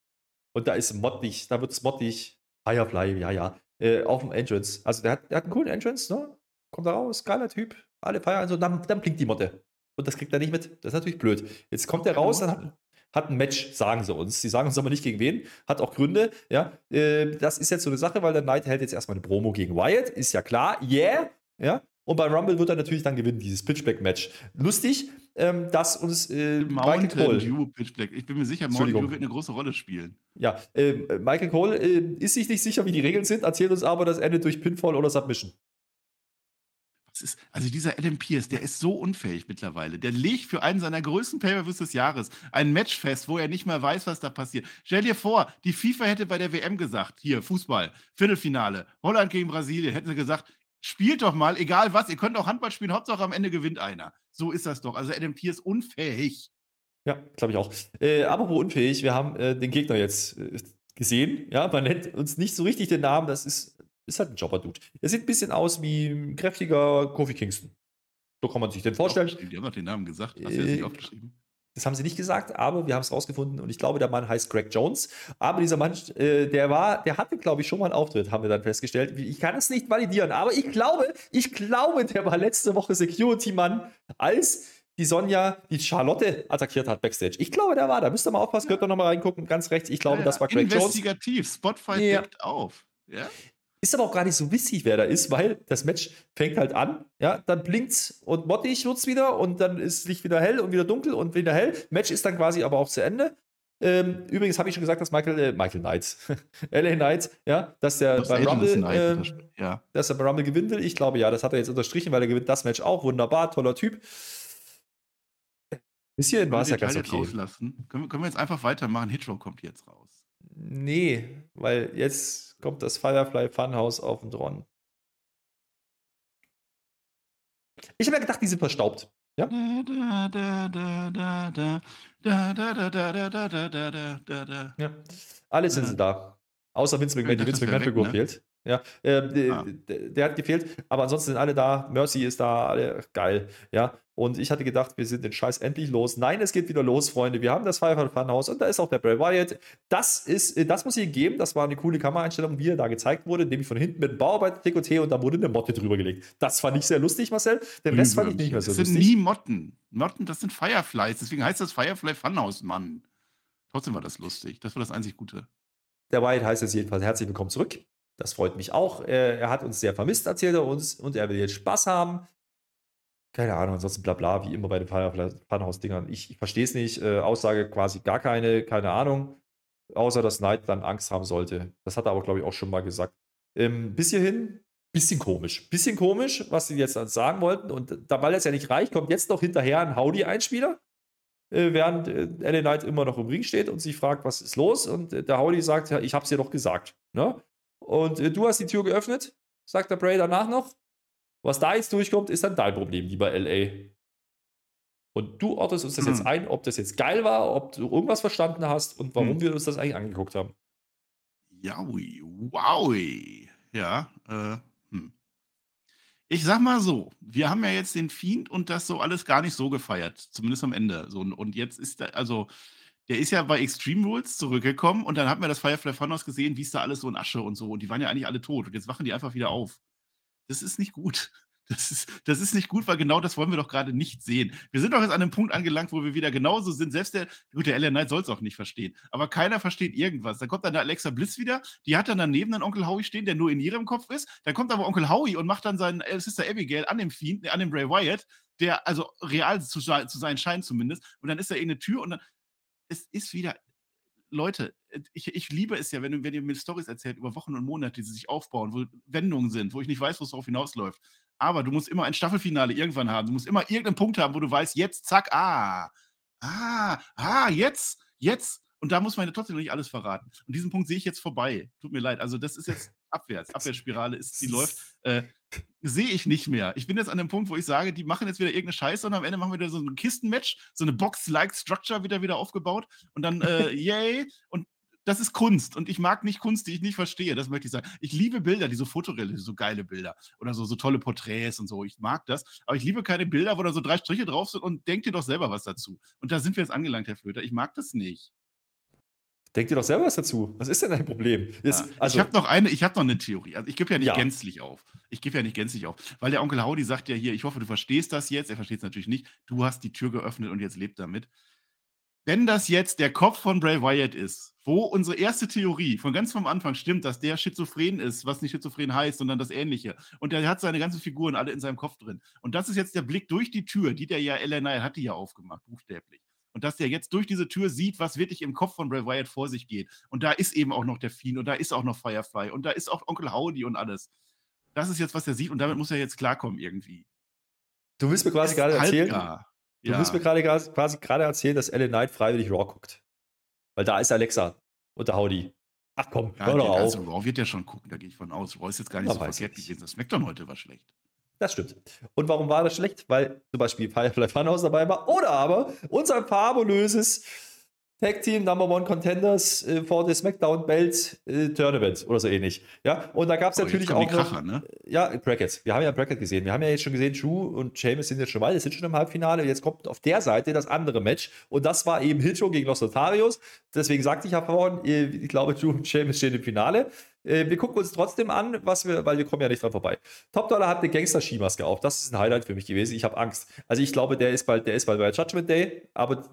Und da ist mottig, da wird es mottig. Firefly, ja, ja. Äh, auf dem Entrance. Also der hat, der hat einen coolen Entrance, ne? Kommt da raus, geiler Typ. Alle feiern so, dann, dann blinkt die Motte. Und das kriegt er nicht mit. Das ist natürlich blöd. Jetzt kommt er raus, dann hat, hat ein Match, sagen sie uns. Sie sagen uns aber nicht gegen wen, hat auch Gründe. Ja, äh, das ist jetzt so eine Sache, weil der Knight hält jetzt erstmal eine Promo gegen Wyatt, ist ja klar. Yeah, ja. Und bei Rumble wird er natürlich dann gewinnen, dieses Pitchback-Match. Lustig, ähm, dass uns äh, Michael Cole. Dew Pitchback. Ich bin mir sicher, Mountain Dew wird eine große Rolle spielen. Ja, äh, Michael Cole äh, ist sich nicht sicher, wie die Regeln sind, erzählt uns aber, das endet durch Pinfall oder Submission. Ist, also dieser Adam Pierce, der ist so unfähig mittlerweile. Der legt für einen seiner größten Pay-Per-Views des Jahres ein Match fest, wo er nicht mehr weiß, was da passiert. Stell dir vor, die FIFA hätte bei der WM gesagt, hier Fußball, Viertelfinale, Holland gegen Brasilien, hätten sie gesagt, spielt doch mal, egal was, ihr könnt auch Handball spielen, Hauptsache am Ende gewinnt einer. So ist das doch. Also Adam Pierce unfähig. Ja, glaube ich auch. Äh, apropos unfähig, wir haben äh, den Gegner jetzt äh, gesehen. Ja, man nennt uns nicht so richtig den Namen, das ist, ist halt ein Jobber-Dude. Er sieht ein bisschen aus wie ein kräftiger Kofi Kingston. So kann man sich den vorstellen. Die haben doch den Namen gesagt. Hast du das nicht äh, aufgeschrieben? Das haben sie nicht gesagt, aber wir haben es rausgefunden und ich glaube, der Mann heißt Greg Jones. Aber dieser Mann, äh, der war, der hatte, glaube ich, schon mal einen Auftritt, haben wir dann festgestellt. Ich kann es nicht validieren, aber ich glaube, ich glaube, der war letzte Woche Security-Mann, als die Sonja die Charlotte attackiert hat backstage. Ich glaube, der war da. Müsst ihr mal aufpassen, könnt ihr nochmal reingucken, ganz rechts. Ich glaube, ja, ja. das war Greg Investigativ. Jones. Investigativ, Spotify ja. deckt auf. Ja? Ist aber auch gar nicht so witzig, wer da ist, weil das Match fängt halt an, ja, dann blinkt's und mottig wird's wieder und dann ist Licht wieder hell und wieder dunkel und wieder hell. Match ist dann quasi aber auch zu Ende. Ähm, übrigens habe ich schon gesagt, dass Michael, äh, Michael Knight, LA Knight, ja, dass der das bei Rumble, äh, ja. dass er bei Rumble gewinnen will. Ich glaube, ja, das hat er jetzt unterstrichen, weil er gewinnt das Match auch. Wunderbar, toller Typ. Bis hierhin war es ja ganz okay. Rauslassen? Können, können wir jetzt einfach weitermachen? Hitro kommt jetzt raus. Nee, weil jetzt kommt das Firefly Funhouse auf den Dron. Ich habe ja gedacht, die sind verstaubt. Ja? ja. Alle sind sie da. Außer Vince McMahon. Die Vince McMahon-Figur ne? fehlt. Ja, äh, ah. der, der, hat gefehlt, aber ansonsten sind alle da. Mercy ist da, alle geil. Ja, und ich hatte gedacht, wir sind den Scheiß endlich los. Nein, es geht wieder los, Freunde. Wir haben das Firefly Funhouse und da ist auch der Bray Wyatt. Das ist, äh, das muss ich geben. Das war eine coole Kameraeinstellung, wie er da gezeigt wurde, nämlich von hinten mit dem Bauarbeit-Dekoté und da wurde eine Motte drüber gelegt. Das fand ich sehr lustig, Marcel. Den Rest fand ich nicht mehr so lustig. Das sind nie Motten. Motten, das sind Fireflies. Deswegen heißt das Firefly Funhouse, Mann. Trotzdem war das lustig. Das war das einzig Gute. Der Wyatt heißt jetzt jedenfalls herzlich willkommen zurück. Das freut mich auch. Er, hat uns sehr vermisst, erzählt er uns, und er will jetzt Spaß haben. Keine Ahnung, ansonsten bla bla, wie immer bei den Funhouse-Dingern. Ich, ich verstehe es nicht. Äh, Aussage quasi gar keine, keine Ahnung. Außer, dass Knight dann Angst haben sollte. Das hat er aber, glaube ich, auch schon mal gesagt. Ähm, bis hierhin, bisschen komisch. Bisschen komisch, was sie jetzt sagen wollten. Und da, weil es ja nicht reicht, kommt jetzt noch hinterher ein Howdy-Einspieler. Äh, während äh, LA Knight immer noch im Ring steht und sich fragt, was ist los? Und äh, der Howdy sagt, ja, ich hab's dir doch gesagt. Ne? Und äh, du hast die Tür geöffnet, sagt der Bray danach noch. Was da jetzt durchkommt, ist dann dein Problem, lieber LA. Und du ordnest uns das hm. jetzt ein, ob das jetzt geil war, ob du irgendwas verstanden hast und warum hm. wir uns das eigentlich angeguckt haben. Jaui, wowi. Ja, äh, hm. Ich sag mal so, wir haben ja jetzt den Fiend und das so alles gar nicht so gefeiert, zumindest am Ende. So, und jetzt ist da, also der ist ja bei Extreme Rules zurückgekommen und dann hat man das Firefly Funhouse gesehen, wie es da alles so in Asche und so. Und die waren ja eigentlich alle tot. Und jetzt wachen die einfach wieder auf. Das ist nicht gut. Das ist, das ist nicht gut, weil genau das wollen wir doch gerade nicht sehen. Wir sind doch jetzt an einem Punkt angelangt, wo wir wieder genauso sind. Selbst der, gut, der Ellen Knight soll es auch nicht verstehen, aber keiner versteht irgendwas. Dann kommt dann der Alexa Bliss wieder, die hat dann daneben einen Onkel Howie stehen, der nur in ihrem Kopf ist. Dann kommt aber Onkel Howie und macht dann seinen äh, Sister Abigail an dem Fiend, an dem Bray Wyatt, der also real zu, zu sein scheint zumindest. Und dann ist da irgendeine Tür und dann, es ist wieder, Leute, ich, ich liebe es ja, wenn, wenn ihr mir Stories erzählt über Wochen und Monate, die sich aufbauen, wo Wendungen sind, wo ich nicht weiß, wo es darauf hinausläuft. Aber du musst immer ein Staffelfinale irgendwann haben. Du musst immer irgendeinen Punkt haben, wo du weißt, jetzt, zack, ah, ah, ah, jetzt, jetzt. Und da muss man ja trotzdem noch nicht alles verraten. Und diesen Punkt sehe ich jetzt vorbei. Tut mir leid. Also, das ist jetzt abwärts. Abwärtsspirale ist, die läuft. Äh, sehe ich nicht mehr. Ich bin jetzt an dem Punkt, wo ich sage, die machen jetzt wieder irgendeine Scheiße und am Ende machen wir wieder so ein Kistenmatch, so eine Box-like Structure wieder wieder aufgebaut und dann äh, yay und das ist Kunst und ich mag nicht Kunst, die ich nicht verstehe, das möchte ich sagen. Ich liebe Bilder, die so fotorealistisch, so geile Bilder oder so, so tolle Porträts und so, ich mag das, aber ich liebe keine Bilder, wo da so drei Striche drauf sind und denkt dir doch selber was dazu. Und da sind wir jetzt angelangt, Herr Flöter, ich mag das nicht. Denk dir doch selber was dazu. Was ist denn dein Problem? Jetzt, ja, also, ich habe noch eine, ich habe noch eine Theorie. Also ich gebe ja nicht ja. gänzlich auf. Ich gebe ja nicht gänzlich auf, weil der Onkel Howdy sagt ja hier, ich hoffe, du verstehst das jetzt. Er versteht es natürlich nicht. Du hast die Tür geöffnet und jetzt lebt damit. wenn das jetzt der Kopf von Bray Wyatt ist, wo unsere erste Theorie von ganz vom Anfang stimmt, dass der schizophren ist, was nicht schizophren heißt, sondern das Ähnliche. Und der hat seine ganzen Figuren alle in seinem Kopf drin. Und das ist jetzt der Blick durch die Tür, die der ja, LNI hat die ja aufgemacht, buchstäblich. Und dass der jetzt durch diese Tür sieht, was wirklich im Kopf von Bray Wyatt vor sich geht. Und da ist eben auch noch der Fiend und da ist auch noch Firefly und da ist auch Onkel Howdy und alles. Das ist jetzt, was er sieht und damit muss er jetzt klarkommen irgendwie. Du willst mir quasi gerade erzählen, gar. Du ja. willst mir gerade quasi gerade erzählen, dass Ellen Knight freiwillig Raw guckt. Weil da ist Alexa und der Howdy. Ach komm, ja, hör doch also auf. Raw wird ja schon gucken, da gehe ich von aus. Raw ist jetzt gar nicht Na, so verkehrt gewesen. Das SmackDown heute war schlecht. Das stimmt. Und warum war das schlecht? Weil zum Beispiel Firefly Funhouse dabei war oder aber unser fabulöses Tag Team Number One Contenders äh, for the SmackDown Belt äh, Tournament oder so ähnlich. Ja, und da gab es natürlich auch. Kracher, ne? Ja, Brackets. Wir haben ja Bracket gesehen. Wir haben ja jetzt schon gesehen, Drew und Sheamus sind jetzt schon weit, sind schon im Halbfinale. Jetzt kommt auf der Seite das andere Match und das war eben Hitcho gegen Los Notarios. Deswegen sagte ich ja vorhin, äh, ich glaube, Drew und Sheamus stehen im Finale. Äh, wir gucken uns trotzdem an, was wir, weil wir kommen ja nicht dran vorbei. Top Dollar hat eine Gangster-Skimaske auf. Das ist ein Highlight für mich gewesen. Ich habe Angst. Also ich glaube, der ist bald, der ist bald bei Judgment Day, aber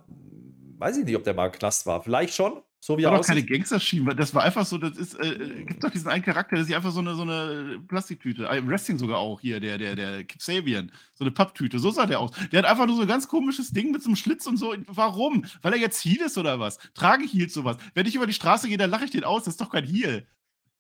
weiß ich nicht, ob der mal Knast war. Vielleicht schon, so wie er war doch keine Gangster-Schiene, das war einfach so, das ist, äh, gibt doch diesen einen Charakter, das ist einfach so eine, so eine Plastiktüte. Im äh, Wrestling sogar auch hier, der, der, der Kip Sabian, so eine Papptüte, so sah der aus. Der hat einfach nur so ein ganz komisches Ding mit so einem Schlitz und so. Warum? Weil er jetzt Heal ist oder was? Trage Heal sowas. Wenn ich über die Straße gehe, dann lache ich den aus, das ist doch kein Heal.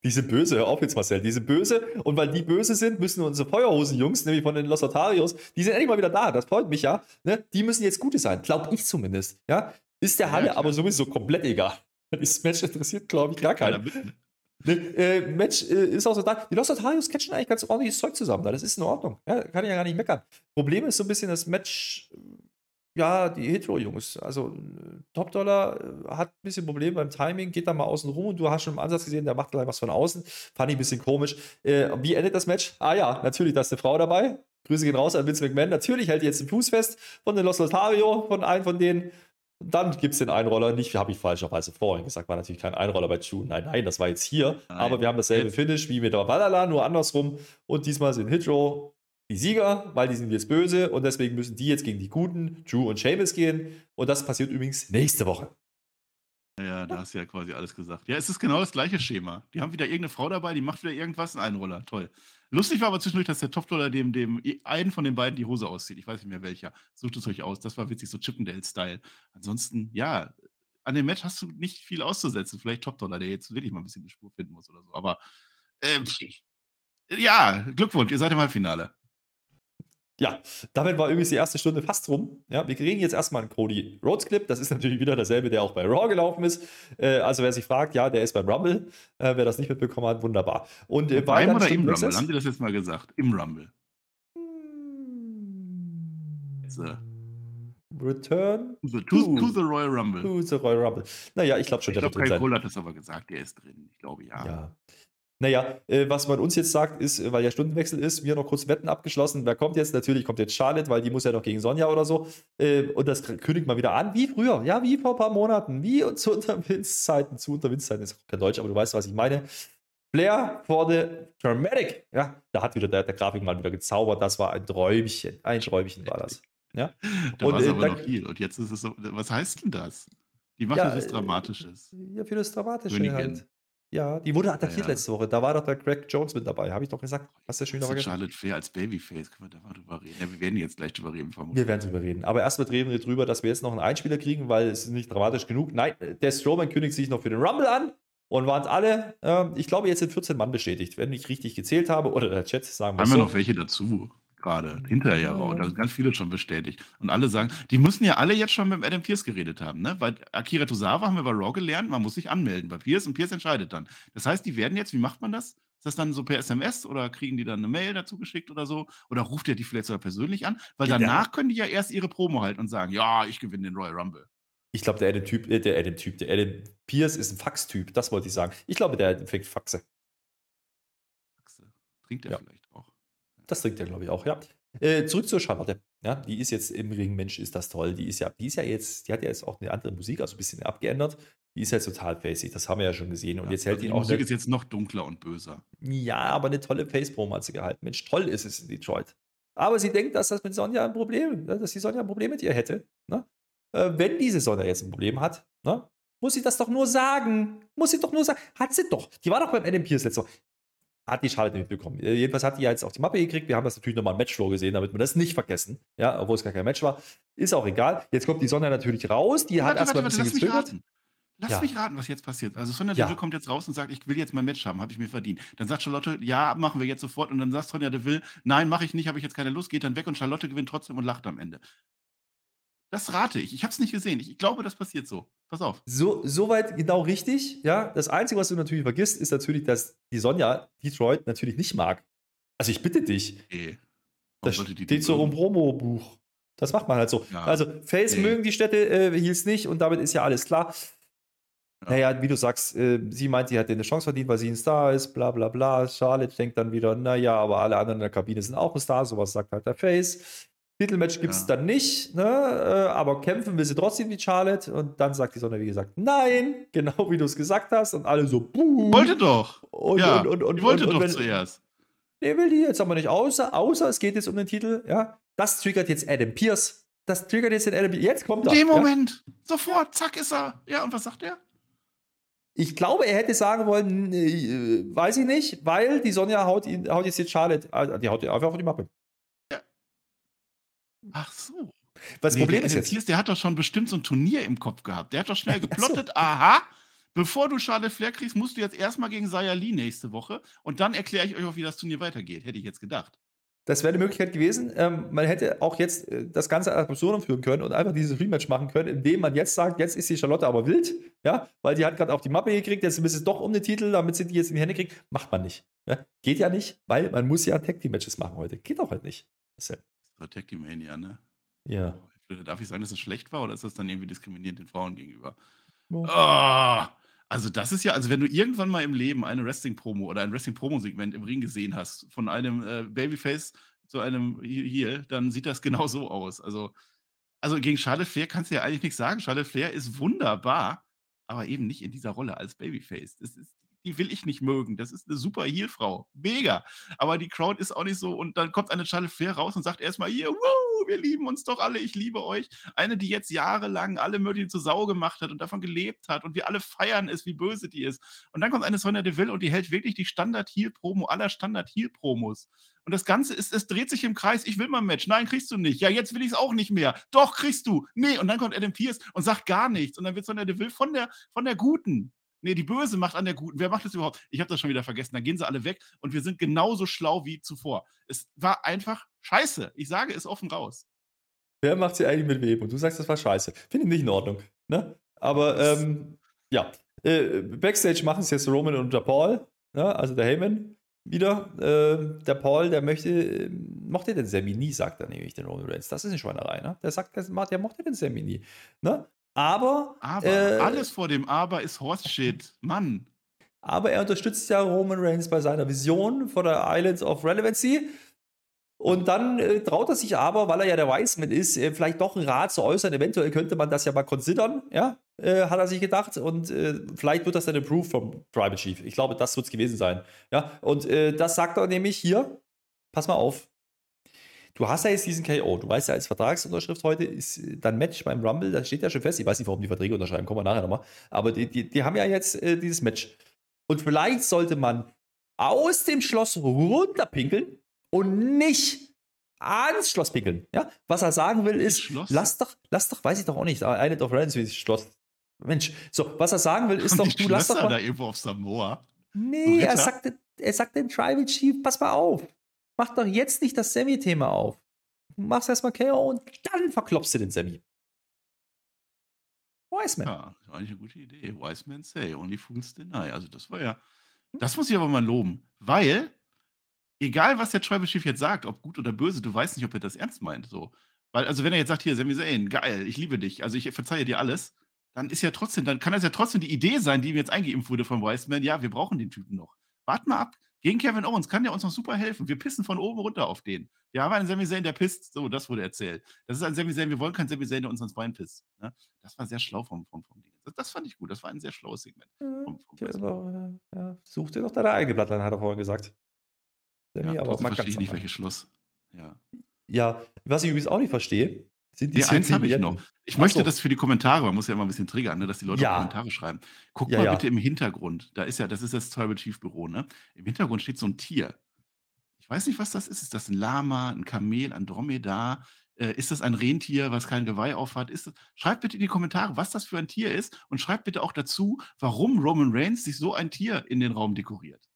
Diese böse, hör auf jetzt Marcel, diese böse. Und weil die böse sind, müssen unsere Feuerhosen-Jungs, nämlich von den Los Otarios, die sind endlich mal wieder da. Das freut mich ja. Ne? Die müssen jetzt gute sein, glaube ich zumindest. Ja? Ist der Halle ja, aber sowieso komplett egal. Das Match interessiert, glaube ich, gar keinen. Ne, äh, Match äh, ist auch so da. Die Los Otarios catchen eigentlich ganz ordentliches Zeug zusammen da. Das ist in Ordnung. Ja, kann ich ja gar nicht meckern. Problem ist so ein bisschen das Match. Ja, die Hetero-Jungs. Also, Top Dollar äh, hat ein bisschen Probleme beim Timing, geht da mal außen rum und du hast schon im Ansatz gesehen, der macht gleich was von außen. Fand ich ein bisschen komisch. Äh, wie endet das Match? Ah ja, natürlich, da ist eine Frau dabei. Grüße gehen raus an Vince McMahon. Natürlich hält jetzt den Fuß fest von den Los Lotario, von einem von denen. Dann gibt es den Einroller, nicht, habe ich falscherweise vorhin gesagt, war natürlich kein Einroller bei Chu. Nein, nein, das war jetzt hier. Nein. Aber wir haben dasselbe Finish wie mit der Valhalla, nur andersrum. Und diesmal sind Hitro die Sieger, weil die sind jetzt böse und deswegen müssen die jetzt gegen die Guten, Drew und Seamus gehen. Und das passiert übrigens nächste Woche. Ja, da hast du ja quasi alles gesagt. Ja, es ist genau das gleiche Schema. Die haben wieder irgendeine Frau dabei, die macht wieder irgendwas, ein Einroller. Toll. Lustig war aber zwischendurch, dass der Topdollar dem, dem einen von den beiden die Hose auszieht. Ich weiß nicht mehr welcher. Sucht es euch aus. Das war witzig, so Chippendale-Style. Ansonsten, ja, an dem Match hast du nicht viel auszusetzen. Vielleicht Topdollar, der jetzt wirklich mal ein bisschen die Spur finden muss oder so. Aber ähm, ja, Glückwunsch, ihr seid im Halbfinale. Ja, damit war übrigens die erste Stunde fast rum. Ja, wir kriegen jetzt erstmal einen Cody Rhodes Clip. Das ist natürlich wieder derselbe, der auch bei Raw gelaufen ist. Äh, also wer sich fragt, ja, der ist beim Rumble. Äh, wer das nicht mitbekommen hat, wunderbar. Und äh, beim oder im Rumble? Haben die das jetzt mal gesagt? Im Rumble. So. Return to the, to, to the, Royal Rumble. To the Royal Rumble. Naja, ich glaube schon, ich der glaub, wird drin sein. Cole hat das aber gesagt, der ist drin. Ich glaube, ja. Ja. Naja, äh, was man uns jetzt sagt, ist, äh, weil ja Stundenwechsel ist, wir noch kurz Wetten abgeschlossen. Wer kommt jetzt? Natürlich kommt jetzt Charlotte, weil die muss ja noch gegen Sonja oder so. Äh, und das kündigt mal wieder an, wie früher, ja, wie vor ein paar Monaten, wie zu Unterwindszeiten, zu Unterwindszeiten ist kein Deutsch, aber du weißt, was ich meine. Flair for the Dramatic. Ja, da hat wieder der, der Grafikmann wieder gezaubert. Das war ein Träumchen. Ein Träumchen war das. Ja. Da war es äh, aber noch viel. Und jetzt ist es so, was heißt denn das? Die macht ja, was äh, Dramatisches. Ja, für das Dramatische Königin. halt. Ja, die wurde attackiert ja, letzte Woche. Da war doch der Greg Jones mit dabei. Habe ich doch gesagt. Hast du schon wieder vergessen? Charlotte Fair als Babyface. Können wir da mal drüber reden? Ja, wir werden jetzt gleich drüber reden. Vermutlich. Wir werden drüber reden. Aber erstmal reden wir drüber, dass wir jetzt noch einen Einspieler kriegen, weil es ist nicht dramatisch genug. Nein, der Strowman kündigt sich noch für den Rumble an. Und waren alle, äh, ich glaube, jetzt sind 14 Mann bestätigt, wenn ich richtig gezählt habe. Oder der Chat sagen wir Haben so. wir noch welche dazu? Gerade hinterher raus. Da sind ganz viele schon bestätigt. Und alle sagen, die müssen ja alle jetzt schon mit Adam Pierce geredet haben, ne? Weil Akira Tozawa haben wir bei Raw gelernt, man muss sich anmelden bei Pierce und Pierce entscheidet dann. Das heißt, die werden jetzt, wie macht man das? Ist das dann so per SMS oder kriegen die dann eine Mail dazu geschickt oder so? Oder ruft ihr die vielleicht sogar persönlich an? Weil danach ja. können die ja erst ihre Promo halten und sagen, ja, ich gewinne den Royal Rumble. Ich glaube, der Adam-Typ, äh, der Adam-Typ, der Adam Pierce ist ein Fax-Typ, das wollte ich sagen. Ich glaube, der fängt Faxe. Faxe. Trinkt er ja. vielleicht. Das trinkt er, glaube ich, auch, ja. Äh, zurück zur Charlotte. Ja, die ist jetzt im Ring, Mensch, ist das toll. Die ist ja, die ist ja jetzt, die hat ja jetzt auch eine andere Musik, also ein bisschen abgeändert. Die ist jetzt total facey, das haben wir ja schon gesehen. Und ja, jetzt hält also die, die auch. Musik ist jetzt noch dunkler und böser. Ja, aber eine tolle Face-Promo hat sie gehalten. Mensch, toll ist es in Detroit. Aber sie denkt, dass das mit Sonja ein Problem, ne, dass die Sonja ein Problem mit ihr hätte. Ne? äh, wenn diese Sonne jetzt ein Problem hat, ne, muss sie das doch nur sagen. Muss sie doch nur sagen. Hat sie doch. Die war doch beim Adam Pierce letztes Mal. Hat die Charlotte nicht mitbekommen. Äh, jedenfalls hat die jetzt auf die Mappe gekriegt. Wir haben das natürlich nochmal im Matchflow gesehen, damit wir das nicht vergessen. Ja, obwohl es gar kein Match war. Ist auch egal. Jetzt kommt die Sonne natürlich raus. Die warte, hat erstmal ein bisschen gezögert. Lass ja. mich raten, was jetzt passiert. Also Sonja ja. Deville kommt jetzt raus und sagt, ich will jetzt mein Match haben, habe ich mir verdient. Dann sagt Charlotte, ja, machen wir jetzt sofort. Und dann sagt Sonja Deville, nein, mache ich nicht, habe ich jetzt keine Lust, geht dann weg und Charlotte gewinnt trotzdem und lacht am Ende. Das rate ich. Ich habe es nicht gesehen. Ich, ich, glaube, das passiert so. Pass auf. So, soweit genau richtig. Ja, das Einzige, was du natürlich vergisst, ist natürlich, dass die Sonja Detroit natürlich nicht mag. Also ich bitte dich. Nee. Das steht so im Promo-Buch. Das macht man halt so. Ja. Also Face nee. mögen die Städte, äh, Heels nicht und damit ist ja alles klar. Ja. Naja, wie du sagst, äh, sie meint, sie hat eine Chance verdient, weil sie ein Star ist, bla bla bla. Charlotte denkt dann wieder, naja, aber alle anderen in der Kabine sind auch ein Star, sowas sagt halt der Face. Titelmatch gibt es ja. dann nicht, ne? Äh, aber kämpfen will sie trotzdem wie Charlotte. Und dann sagt die Sonne, wie gesagt, nein, genau wie du es gesagt hast. Und alle so, buh. Wollte doch. Und, ja, und, und, und, die wollte und, doch wenn, zuerst. Nee, will die jetzt aber nicht, außer, außer es geht jetzt um den Titel, ja. Das triggert jetzt Adam Pierce. Das triggert jetzt den Adam Pierce. Jetzt kommt er. In dem Moment. Ja? Sofort, zack, ist er. Ja, und was sagt er? Ich glaube, er hätte sagen wollen, äh, weiß ich nicht, weil die Sonja haut, ihn, haut jetzt Charlotte, äh, die haut einfach auf die Mappe. Ach so. Was nee, Problem ist jetzt? Pierce, der hat doch schon bestimmt so ein Turnier im Kopf gehabt. Der hat doch schnell geplottet, so. aha, bevor du Charlotte Flair kriegst, musst du jetzt erstmal gegen Saya Lee nächste Woche und dann erkläre ich euch auch, wie das Turnier weitergeht. Hätte ich jetzt gedacht. Das wäre eine Möglichkeit gewesen. Ähm, man hätte auch jetzt äh, das Ganze als Absurdum führen können und einfach dieses Rematch machen können, indem man jetzt sagt, jetzt ist die Charlotte aber wild, ja, weil die hat gerade auf die Mappe gekriegt, jetzt ist es doch um den Titel, damit sie die jetzt in die Hände kriegt. Macht man nicht. Ja? Geht ja nicht, weil man muss ja Tag Team Matches machen heute. Geht auch halt nicht. Tag Team Mania, ne? Ja. Darf ich sagen, dass es schlecht war oder ist das dann irgendwie diskriminierend den Frauen gegenüber? Oh. Oh, also das ist ja, also wenn du irgendwann mal im Leben eine Wrestling-Promo oder ein Wrestling-Promo-Segment im Ring gesehen hast, von einem äh, Babyface zu einem Heel, dann sieht das genau so aus. Also, also gegen Charlotte Flair kannst du ja eigentlich nichts sagen. Charlotte Flair ist wunderbar, aber eben nicht in dieser Rolle als Babyface. Das ist die will ich nicht mögen. Das ist eine super Heel-Frau. Mega. Aber die Crowd ist auch nicht so. Und dann kommt eine Charlotte Flair raus und sagt erstmal, hier, woo, wir lieben uns doch alle, ich liebe euch. Eine, die jetzt jahrelang alle möglichen zur Sau gemacht hat und davon gelebt hat und wir alle feiern ist, wie böse die ist. Und dann kommt eine Sonja Deville und die hält wirklich die Standard-Heel-Promo aller Standard-Heel-Promos. Und das Ganze ist, es dreht sich im Kreis. Ich will mal ein Match. Nein, kriegst du nicht. Ja, jetzt will ich es auch nicht mehr. Doch, kriegst du. Nee. Und dann kommt Adam Pierce und sagt gar nichts. Und dann wird Sonja Deville von der, von der Guten Nee, die Böse macht an der Guten. Wer macht das überhaupt? Ich habe das schon wieder vergessen. Dann gehen sie alle weg und wir sind genauso schlau wie zuvor. Es war einfach scheiße. Ich sage es offen raus. Wer macht sie eigentlich mit wem? Und du sagst, das war scheiße. Finde ich nicht in Ordnung. Ne? Aber ähm, ja, äh, Backstage machen es jetzt Roman und der Paul, ne? also der Heyman wieder. Äh, der Paul, der möchte, äh, mochte den Sammy nie, sagt er nämlich, den Roman Reigns. Das ist eine Schweinerei. Ne? Der sagt, der mochte den Sammy nie. Ne? Aber. Aber äh, alles vor dem Aber ist Horse-Shit. Mann. Aber er unterstützt ja Roman Reigns bei seiner Vision von der Islands of Relevancy. Und dann äh, traut er sich aber, weil er ja der Wiseman ist, äh, vielleicht doch einen Rat zu äußern. Eventuell könnte man das ja mal considern, ja, äh, hat er sich gedacht. Und äh, vielleicht wird das dann approved vom Tribal Chief. Ich glaube, das wird es gewesen sein. Ja, und äh, das sagt er nämlich hier. Pass mal auf, Du hast ja jetzt diesen KO. Du weißt ja, als Vertragsunterschrift heute ist dann Match beim Rumble, das steht ja schon fest. Ich weiß nicht, warum die Verträge unterschreiben, kommen wir nachher nochmal. Aber die, die, die haben ja jetzt äh, dieses Match. Und vielleicht sollte man aus dem Schloss runterpinkeln und nicht ans Schloss pinkeln. Ja? Was er sagen will, ist, lass doch, lass doch, weiß ich doch auch nicht, eine of Friends Schloss. Mensch, so, was er sagen will, ist doch, du lass doch mal. da irgendwo auf Samoa. Nee, er sagt, er sagt den Tribal Chief, pass mal auf mach doch jetzt nicht das Sammy-Thema auf. Mach's erstmal KO und dann verklopfst du den Sammy. Wiseman. Ja, das war eigentlich eine gute Idee. Wiseman say, only fools deny. Also das war ja, das muss ich aber mal loben, weil egal was der Tribal Chief jetzt sagt, ob gut oder böse, du weißt nicht, ob er das ernst meint. So. Weil, also wenn er jetzt sagt, hier, Sami Zayn, geil, ich liebe dich, also ich verzeihe dir alles, dann ist ja trotzdem, dann kann das ja trotzdem die Idee sein, die ihm jetzt eingeimpft wurde von Wiseman, ja, wir brauchen den Typen noch. Wart mal ab, gegen Kevin Owens kann der uns noch super helfen. Wir pissen von oben runter auf den. Wir haben einen Sami Zayn, der pisst. So, das wurde erzählt. Das ist ein Sami Zayn, wir wollen keinen Sami Zayn, der uns ans Bein pisst. Ne? Das war sehr schlau vom, vom, vom Ding. Das, das, fand ich gut. Das war ein sehr schlaues Segment. Vom, vom ja, aber, ja, such dir doch deine eigene Blattline, hat er vorhin gesagt. Sammy, ja, aber verstehe ich nicht, welches Schluss. Ja. Ja, was ich übrigens auch nicht verstehe, Sind die nee, eins habe ich noch. Ich Ach möchte so. das für die Kommentare, man muss ja immer ein bisschen triggern, ne, dass die Leute ja. Kommentare schreiben. Guck ja, mal ja. bitte im Hintergrund. Da ist ja, das ist das Tribal Chief Büro, ne? Im Hintergrund steht so ein Tier. Ich weiß nicht, was das ist. Ist das ein Lama, ein Kamel, ein Dromedar? Äh, ist das ein Rentier, was kein Geweih aufhat? Ist das, schreibt bitte in die Kommentare, was das für ein Tier ist und schreibt bitte auch dazu, warum Roman Reigns sich so ein Tier in den Raum dekoriert.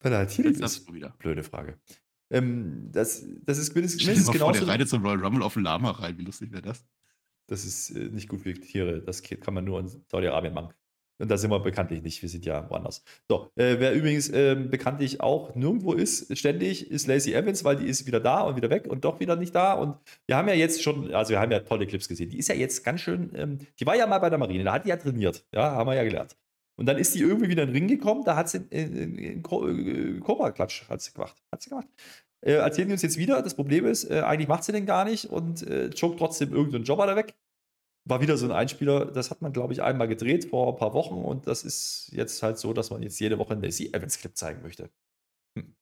Weil er halt hier ist. Wieder. Blöde Frage. Ähm, das, das ist mindestens, mindestens genauso. Vor, der reitet zum Royal Rumble auf ein Lama rein. Wie lustig wäre das? Das ist äh, nicht gut für Tiere. Das kann man nur in Saudi-Arabien machen. Und da sind wir bekanntlich nicht. Wir sind ja woanders. So, äh, wer übrigens äh, bekanntlich auch nirgendwo ist, ständig, ist Lacey Evans, weil die ist wieder da und wieder weg und doch wieder nicht da. Und wir haben ja jetzt schon, also wir haben ja tolle Clips gesehen. Die ist ja jetzt ganz schön, ähm, die war ja mal bei der Marine, da hat die ja trainiert. Ja, haben wir ja gelernt. Und dann ist die irgendwie wieder in den Ring gekommen, da hat sie einen Cobra-Klatsch hat sie gemacht. Hat sie gemacht. Äh, erzählen die uns jetzt wieder. Das Problem ist, äh, eigentlich macht sie den gar nicht und äh, choked trotzdem irgendeinen Jobber da weg war wieder so ein Einspieler, das hat man, glaube ich, einmal gedreht vor ein paar Wochen und das ist jetzt halt so, dass man jetzt jede Woche einen Lacey Evans Clip zeigen möchte. Hm.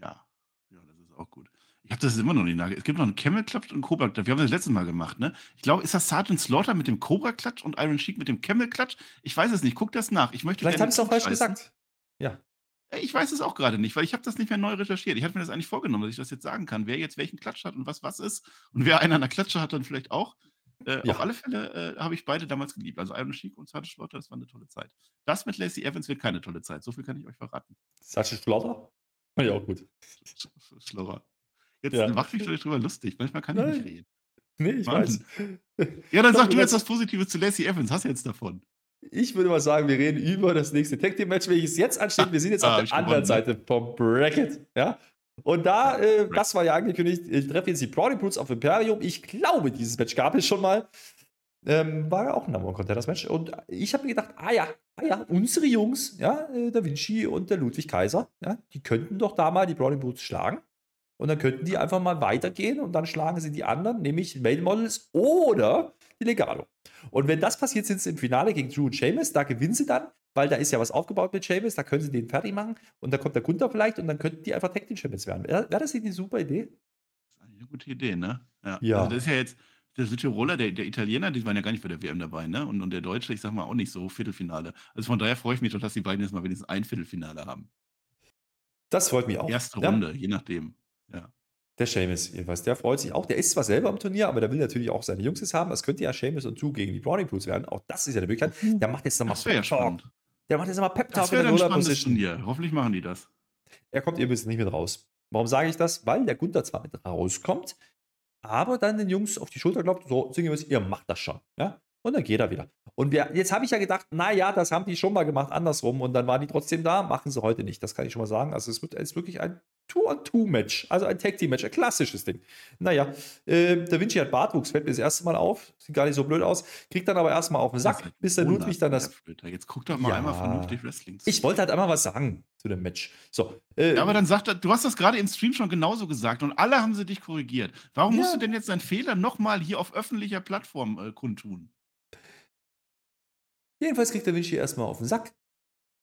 Ja, ja, das ist auch gut. Ich habe das immer noch nicht nachgedacht. Es gibt noch einen Camel Clutch und einen Cobra Clutch. Wir haben das letztes Mal gemacht, ne? Ich glaube, ist das Sergeant Slaughter mit dem Cobra Clutch und Iron Sheik mit dem Camel Clutch? Ich weiß es nicht. Guck das nach. Ich möchte Vielleicht habe ich es auch falsch gesagt. Ja. Ich weiß es auch gerade nicht, weil ich habe das nicht mehr neu recherchiert. Ich hatte mir das eigentlich vorgenommen, dass ich das jetzt sagen kann, wer jetzt welchen Klatsch hat und was was ist. Und wer einer an der Klatsche hat, dann vielleicht auch. Äh, ja. Auf alle Fälle äh, habe ich beide damals geliebt. Also Iron Sheik und Sergeant Slaughter, das war eine tolle Zeit. Das mit Lacey Evans wird keine tolle Zeit. So viel kann ich euch verraten. Sergeant Slaughter? Fand ich auch gut. Slaughter. Jetzt ja. macht mich drüber lustig. Manchmal kann Nein. ich nicht reden. Nee, ich Wahnsinn. weiß. Ja, dann sag du jetzt was Positives zu Lacey Evans. Hast du jetzt davon? Ich würde mal sagen, wir reden über das nächste Tag Team Match, welches jetzt ansteht. Wir sind jetzt ah, auf der anderen Seite vom Bracket. Ja? Und da, äh, das war ja angekündigt, ich treffe jetzt die Brownie Brutes auf Imperium. Ich glaube, dieses Match gab es schon mal. Ähm, war ja auch ein Number One Contenders Match. Und ich habe mir gedacht, ah ja, ah ja, unsere Jungs, ja, äh, der Vinci und der Ludwig Kaiser, ja, die könnten doch da mal die Brownie Brutes schlagen. Und dann könnten die einfach mal weitergehen und dann schlagen sie die anderen, nämlich Male Models oder die Legado. Und wenn das passiert, sind sie im Finale gegen Drew und Sheamus. Da gewinnen sie dann weil da ist ja was aufgebaut mit Sheamus, da können sie den fertig machen und da kommt der Gunther vielleicht und dann könnten die einfach Tag Team Champions werden. Wäre wär das nicht eine super Idee? Das ist eine gute Idee, ne? Ja. ja. Also das ist ja jetzt, der Südtiroler, der, der Italiener, die waren ja gar nicht bei der WM dabei, ne? Und, und der Deutsche, ich sag mal, auch nicht so Viertelfinale. Also von daher freue ich mich doch, dass die beiden jetzt mal wenigstens ein Viertelfinale haben. Das freut mich auch. Erste Runde, ja. je nachdem. Ja. Der Seamus jedenfalls, der freut sich auch. Der ist zwar selber im Turnier, aber der will natürlich auch seine Jungs jetzt haben. Das könnte ja Seamus und Drew gegen die Browning Pools werden. Auch das ist ja eine Möglichkeit. Der macht jetzt nochmal Pep Talk. Der macht jetzt nochmal Pep Talk. Das wäre ein spannendes Turnier. Hoffentlich machen die das. Er kommt ihr bisschen nicht mit raus. Warum sage ich das? Weil der Gunther zwar mit rauskommt, aber dann den Jungs auf die Schulter glaubt, so, singen wir ihr macht das schon. Ja? Und dann geht er wieder. Und wir, jetzt habe ich ja gedacht, naja, das haben die schon mal gemacht, andersrum. Und dann waren die trotzdem da, machen sie heute nicht. Das kann ich schon mal sagen. Also es wird jetzt wirklich ein Two-on-Two-Match, also ein Tag-Team-Match, ein klassisches Ding. Naja, äh, Da Vinci hat Bartwuchs, fällt mir das erste Mal auf, sieht gar nicht so blöd aus, kriegt dann aber erstmal auf den Sack, bis der Ludwig dann das. Jetzt guck doch mal ja, einmal vernünftig Wrestling. Zu. Ich wollte halt einmal was sagen zu dem Match. So, äh, ja, aber dann sagt er, du hast das gerade im Stream schon genauso gesagt und alle haben sie dich korrigiert. Warum ja. musst du denn jetzt deinen Fehler nochmal hier auf öffentlicher Plattform äh, kundtun? Jedenfalls kriegt der Vinci erstmal auf den Sack.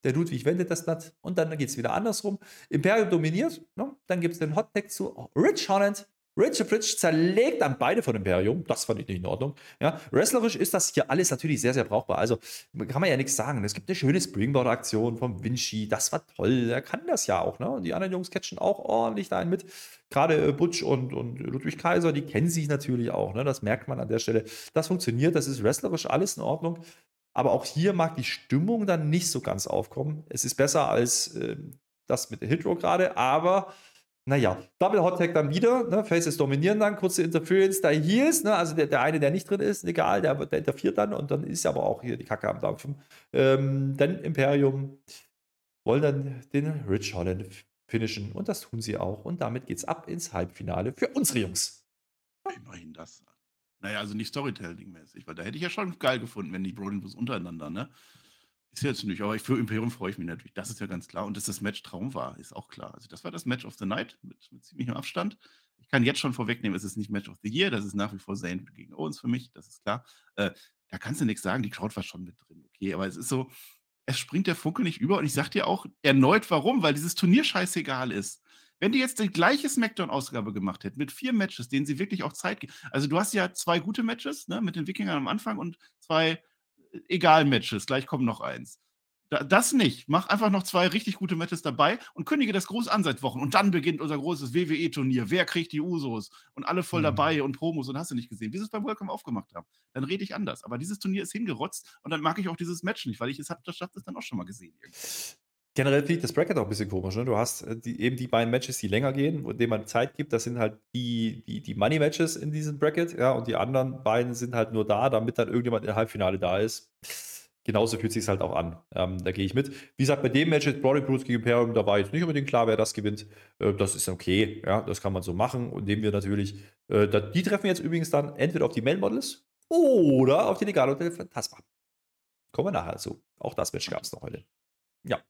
Der Ludwig wendet das Blatt und dann geht es wieder andersrum. Imperium dominiert. Ne? Dann gibt es den Hot Tag zu Rich Holland. Richard Rich zerlegt dann beide von Imperium. Das fand ich nicht in Ordnung. Ja, wrestlerisch ist das hier alles natürlich sehr, sehr brauchbar. Also kann man ja nichts sagen. Es gibt eine schöne Springboard-Aktion vom Vinci. Das war toll. Er kann das ja auch. Ne? Und die anderen Jungs catchen auch ordentlich da mit. Gerade äh, Butch und, und Ludwig Kaiser, die kennen sich natürlich auch. Ne? Das merkt man an der Stelle. Das funktioniert. Das ist wrestlerisch alles in Ordnung. Aber auch hier mag die Stimmung dann nicht so ganz aufkommen. Es ist besser als äh, das mit der Hitro gerade, aber naja, Double Hot Tag dann wieder, ne, Faces dominieren dann, kurze Interference, da hier ist, ne, also der, der eine, der nicht drin ist, egal, der, der interferiert dann und dann ist aber auch hier die Kacke am Dampfen. Ähm, dann Imperium wollen dann den Rich Holland finishen und das tun sie auch und damit geht's ab ins Halbfinale für unsere Jungs. Immerhin das. Naja, also nicht Storytelling-mäßig, weil da hätte ich ja schon geil gefunden, wenn die Brolin untereinander, ne? Ist jetzt nicht, aber für Imperium freue ich mich natürlich. Das ist ja ganz klar. Und dass das Match Traum war, ist auch klar. Also, das war das Match of the Night mit, mit ziemlichem Abstand. Ich kann jetzt schon vorwegnehmen, es ist nicht Match of the Year, das ist nach wie vor Zane gegen Owens für mich, das ist klar. Äh, da kannst du nichts sagen, die Crowd war schon mit drin, okay, aber es ist so, es springt der Funke nicht über und ich sag dir auch erneut warum, weil dieses Turnier scheißegal ist. Wenn die jetzt die gleiche Smackdown-Ausgabe gemacht hätten, mit vier Matches, denen sie wirklich auch Zeit geben. Also, du hast ja zwei gute Matches, ne, mit den Wikingern am Anfang und zwei äh, Egal-Matches. Gleich kommt noch eins. das nicht. Mach einfach noch zwei richtig gute Matches dabei und kündige das groß an seit Wochen. Und dann beginnt unser großes WWE-Turnier. Wer kriegt die Usos? Und alle voll mhm. dabei und Promos und hast du nicht gesehen. Wie sie es beim Welcome aufgemacht haben. Dann rede ich anders. Aber dieses Turnier ist hingerotzt und dann mag ich auch dieses Match nicht, weil ich es habe das dann auch schon mal gesehen. Irgendwie. Generell finde ich das Bracket auch ein bisschen komisch. Ne? Du hast äh, die, eben die beiden Matches, die länger gehen, denen man Zeit gibt. Das sind halt die, die, die Money-Matches in diesem Bracket. Ja, und die anderen beiden sind halt nur da, damit dann irgendjemand im Halbfinale da ist. Genauso fühlt sich halt auch an. Ähm, da gehe ich mit. Wie gesagt, bei dem Match jetzt Brody Bruce gegen Imperium, da war jetzt nicht unbedingt klar, wer das gewinnt. Äh, das ist okay. Ja, das kann man so machen. Und nehmen wir natürlich, äh, die treffen jetzt übrigens dann entweder auf die Male Models oder auf die Legalo del Fantasma. Kommen wir nachher dazu. Auch das Match gab es noch heute. Ja.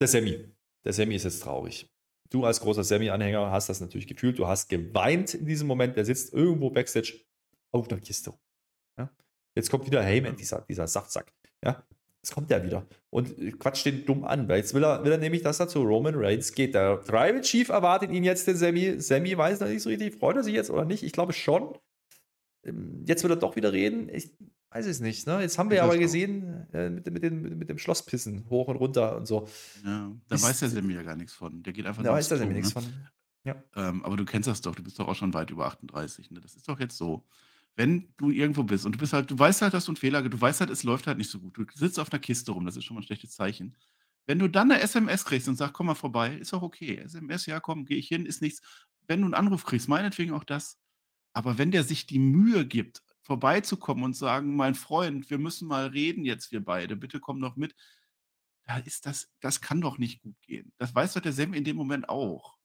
Der Semi. Der Semi ist jetzt traurig. Du als großer Semi-Anhänger hast das natürlich gefühlt. Du hast geweint in diesem Moment. Der sitzt irgendwo backstage auf der Kiste. Ja? Jetzt kommt wieder Heyman, dieser, dieser Saftsack. Ja? Jetzt kommt der wieder und quatscht den dumm an, weil jetzt will er, will er nämlich, dass er zu Roman Reigns geht. Der Tribal Chief erwartet ihn jetzt, den Semi. Semi weiß noch nicht so richtig, freut er sich jetzt oder nicht? Ich glaube schon. Ähm, jetzt will er doch wieder reden. Ich, weiß es nicht. Ne? Jetzt haben wir ja aber gesehen, äh, mit, mit, den, mit dem Schlosspissen hoch und runter und so. Ja, da ist, weiß der Semi ja gar nichts von. Der geht einfach Da weiß der Semi nichts ne? von. Ja. Ähm, aber du kennst das doch, du bist doch auch schon weit über 38. Ne? Das ist doch jetzt so. Wenn du irgendwo bist und du bist halt, du weißt halt, dass du einen Fehler, du weißt halt, es läuft halt nicht so gut. Du sitzt auf einer Kiste rum, das ist schon mal ein schlechtes Zeichen. Wenn du dann eine SMS kriegst und sagst, komm mal vorbei, ist auch okay. SMS, ja, komm, gehe ich hin, ist nichts. Wenn du einen Anruf kriegst, meinetwegen auch das. Aber wenn der sich die Mühe gibt, vorbeizukommen und sagen: „Mein Freund, wir müssen mal reden jetzt, wir beide. Bitte komm doch mit.“ Da ist das das kann doch nicht gut gehen. Das weiß doch der Sam in dem Moment auch.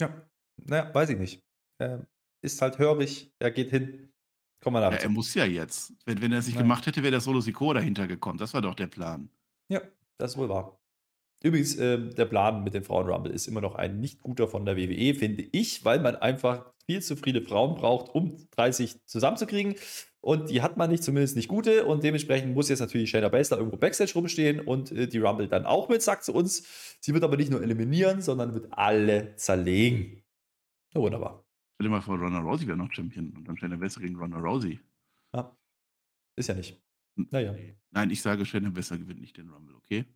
Ja. Na ja, weiß ich nicht. Ähm, ist halt hörig, er geht hin. Komm mal Ja, er muss ja jetzt. Wenn wenn er's nicht gemacht hätte, wäre der Solo Sikoa dahinter gekommen. Das war doch der Plan. Ja, das ist wohl wahr. Übrigens, äh, der Plan mit dem Frauen-Rumble ist immer noch ein nicht guter von der WWE, finde ich, weil man einfach viel zu viele Frauen braucht, um 30 zusammenzukriegen. Und die hat man nicht, zumindest nicht gute. Und dementsprechend muss jetzt natürlich Shayna Baszler irgendwo Backstage rumstehen und äh, die Rumble dann auch mit, sagt zu uns. Sie wird aber nicht nur eliminieren, sondern wird alle zerlegen. Ja, wunderbar. Stell dir mal vor, Ronda Rousey wäre noch Champion und dann Shayna Baszler gegen Ronda Rousey. Ja. Ist ja nicht. Naja. Nein, ich sage, Shayna Baszler gewinnt nicht den Rumble, okay?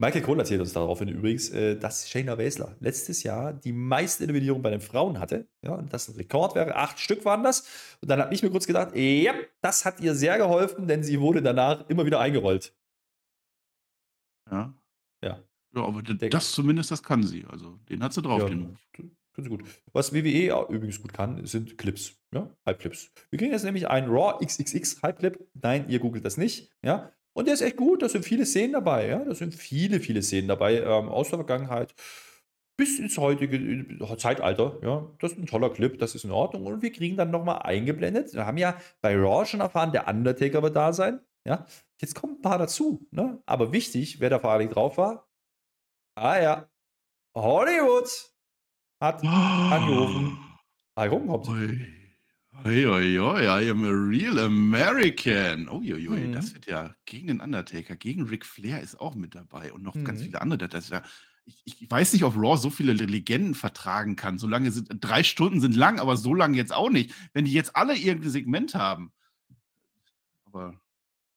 Michael Kroll erzählt uns daraufhin übrigens, äh, dass Shayna Baszler letztes Jahr die meiste Eliminierung bei den Frauen hatte. Ja, und das ein Rekord wäre. Acht Stück waren das. Und dann habe ich mir kurz gedacht, ja, das hat ihr sehr geholfen, denn sie wurde danach immer wieder eingerollt. Ja. Ja. Ja, aber das zumindest, das kann sie. Also, den hat sie drauf, ja, den Move. Können sie gut. Was WWE übrigens gut kann, sind Clips. Ja, Hype-Clips. Wir kriegen jetzt nämlich einen Raw XXX Hype-Clip. Nein, ihr googelt das nicht. Ja, und der ist echt gut. Da sind viele Szenen dabei. Ja? Da sind viele, viele Szenen dabei ähm, aus der Vergangenheit bis ins heutige äh, Zeitalter. Ja? Das ist ein toller Clip. Das ist in Ordnung. Und wir kriegen dann nochmal eingeblendet. Wir haben ja bei Raw schon erfahren, der Undertaker wird da sein. Ja? Jetzt kommen ein paar dazu. Ne? Aber wichtig, wer da vor allem drauf war. Ah ja. Hollywood hat angerufen. Hogan kommt. Ui. Ui, ui, ui, I am a real American. Uiuiui, mhm. das wird ja gegen den Undertaker, gegen Ric Flair ist auch mit dabei und noch mhm. ganz viele andere. Das ja, ich, ich, weiß nicht, ob Raw so viele Legenden vertragen kann. So lange sind, drei Stunden sind lang, aber so lange jetzt auch nicht. Wenn die jetzt alle irgendein Segment haben. Aber,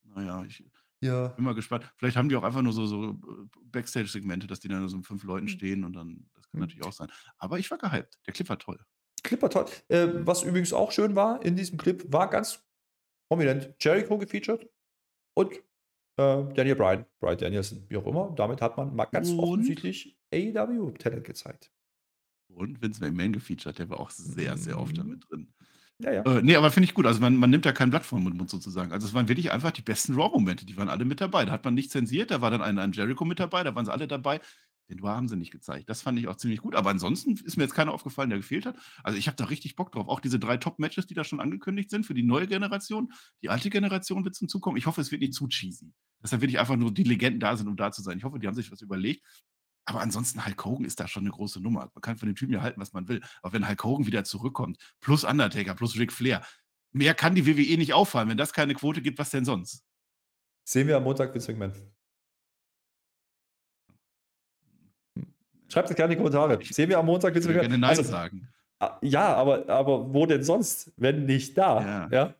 naja, ich ja. bin mal gespannt. Vielleicht haben die auch einfach nur so, so äh, Backstage-Segmente, dass die dann nur so mit fünf Leuten mhm. stehen und dann, das kann mhm. natürlich auch sein. Aber ich war gehypt. Der Clip war toll. Clipper toll. Äh, was übrigens auch schön war in diesem Clip, war ganz prominent Jericho gefeatured und äh, Daniel Bryan, Bryan Danielson, wie auch immer. Damit hat man mal ganz und? offensichtlich AEW-Talent gezeigt. Und Vince McMahon gefeatured, der war auch sehr, sehr oft damit mhm. drin. Ja, ja. Äh, nee, aber finde ich gut. Also man, man nimmt da kein Blatt vom Mund sozusagen. Also es waren wirklich einfach die besten Raw-Momente. Die waren alle mit dabei. Da hat man nicht zensiert. Da war dann ein, ein Jericho mit dabei. Da waren sie alle dabei. Den Noir haben sie nicht gezeigt. Das fand ich auch ziemlich gut. Aber ansonsten ist mir jetzt keiner aufgefallen, der gefehlt hat. Also ich habe da richtig Bock drauf. Auch diese drei Top-Matches, die da schon angekündigt sind für die neue Generation. Die alte Generation wird zum Zukommen. Ich hoffe, es wird nicht zu cheesy. Dass da wirklich einfach nur die Legenden da sind, um da zu sein. Ich hoffe, die haben sich was überlegt. Aber ansonsten, Hulk Hogan ist da schon eine große Nummer. Man kann von dem Typen ja halten, was man will. Aber wenn Hulk Hogan wieder zurückkommt, plus Undertaker, plus Ric Flair, mehr kann die WWE nicht auffallen. Wenn das keine Quote gibt, was denn sonst? Sehen wir am Montag Vince McMahon. Schreibt es gerne in die Kommentare. Sehen wir am Montag. Ich würde gerne Nein also, sagen. Ah, ja, aber, aber wo denn sonst, wenn nicht da? Ja. ja?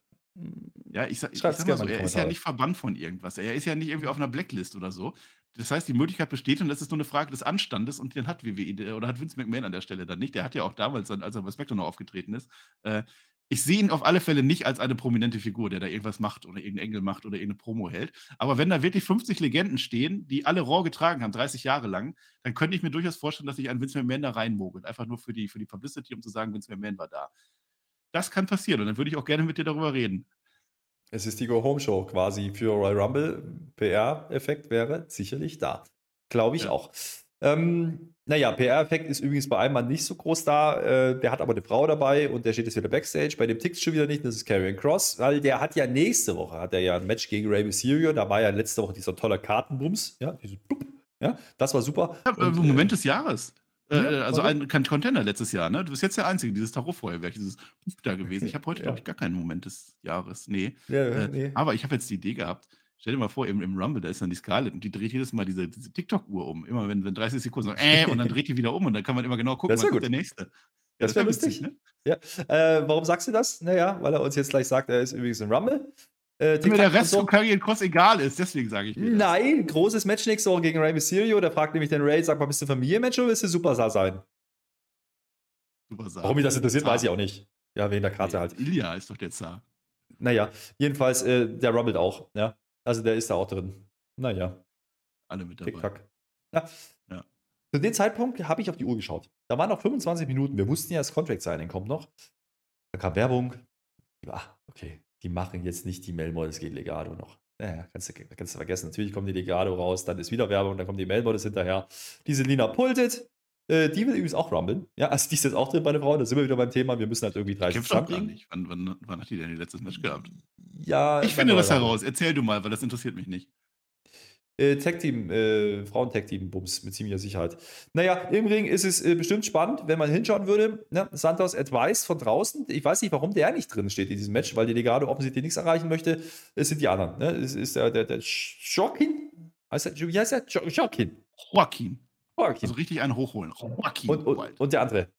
Ja, ich, sag, ich sag mal so, er ist ja nicht verbannt von irgendwas. Er ist ja nicht irgendwie auf einer Blacklist oder so. Das heißt, die Möglichkeit besteht und das ist nur eine Frage des Anstandes und den hat WWE oder hat Vince McMahon an der Stelle dann nicht. Der hat ja auch damals, als er bei SmackDown noch aufgetreten ist, äh, ich sehe ihn auf alle Fälle nicht als eine prominente Figur, der da irgendwas macht oder irgendeinen Engel macht oder irgendeine Promo hält. Aber wenn da wirklich 50 Legenden stehen, die alle Raw getragen haben, 30 Jahre lang, dann könnte ich mir durchaus vorstellen, dass sich ein Vince McMahon da reinmogelt. Einfach nur für die, für die Publicity, um zu sagen, Vince McMahon war da. Das kann passieren und dann würde ich auch gerne mit dir darüber reden. Es ist die Go-Home-Show quasi für Royal Rumble. PR-Effekt wäre sicherlich da. Glaube ich ja. auch. Ähm, naja, PR-Effekt ist übrigens bei einem Mann nicht so groß da. Äh, der hat aber eine Frau dabei und der steht jetzt wieder Backstage. Bei dem tickt schon wieder nicht, das ist Karrion Cross, weil der hat ja nächste Woche hat er ja ein Match gegen Ray Mysterio. Da war ja letzte Woche dieser tolle Kartenbums. Ja, diese, ja, das war super. Ja, und, Moment äh, des Jahres. Äh, ja, also ein Contender letztes Jahr, ne? Du bist jetzt der Einzige, dieses Tarotfeuerwerk, dieses da gewesen. Ich habe heute, ja. glaube ich, gar keinen Moment des Jahres. Nee. Ja, äh, nee. Aber ich habe jetzt die Idee gehabt. Stell dir mal vor, im, im Rumble, da ist dann die Scarlett und die dreht jedes Mal diese, diese TikTok-Uhr um. Immer wenn, wenn 30 Sekunden so, äh, und dann dreht die wieder um und dann kann man immer genau gucken, was ist der nächste. Ja, das, das wäre lustig. Ne? Ja. Äh, warum sagst du das? Naja, weil er uns jetzt gleich sagt, er ist übrigens im Rumble. Äh, mir der Rest so. von Curry Cross egal ist, deswegen sage ich dir. Nein, großes Match nächste Woche gegen Ray Mysterio. Der fragt nämlich den Ray, sag mal, bist du Familienmensch oder willst du Superstar sein? Superstar. Warum mich das interessiert, Zar. weiß ich auch nicht. Ja, wegen der Karte halt. Ilya ist doch der Zar. Naja, jedenfalls, äh, der rubbelt auch. Ja? Also der ist da auch drin. Naja. Alle mit dabei. Tick-Tack. Ja. ja. Zu dem Zeitpunkt habe ich auf die Uhr geschaut. Da waren noch 25 Minuten. Wir wussten ja, das Contract Signing kommt noch. Da kam Werbung. Ah, okay, die machen jetzt nicht die Mailmodels gegen Legado noch. Naja, kannst du, kannst du vergessen. Natürlich kommt die Legado raus, dann ist wieder Werbung, dann kommen die Mailmodels hinterher. Diese Lina pultet. Äh, die will übrigens auch rumblen. Ja, also die ist jetzt auch drin bei der Frau. Da sind wir wieder beim Thema. Wir müssen halt irgendwie 30 Kämpft gar nicht. Wann, wann, wann, hat die denn ihr letztes Match gehabt? Ja. Ich finde das heraus. Erzähl du mal, weil das interessiert mich nicht. Äh, Tag-Team, äh, Frauen-Tag-Team-Bums mit ziemlicher Sicherheit. Naja, im Ring ist es äh, bestimmt spannend, wenn man hinschauen würde. Ne? Santos Advice von draußen. Ich weiß nicht, warum der nicht drin steht in diesem Match, weil die Legado offensichtlich nichts erreichen möchte. Es sind die anderen. Ne? Es ist der, der, der Schockin. Heißt der, wie heißt der? Schockin. Joaquin. Joaquin. Also richtig einen hochholen. Joaquin. Und, und, und, der andere.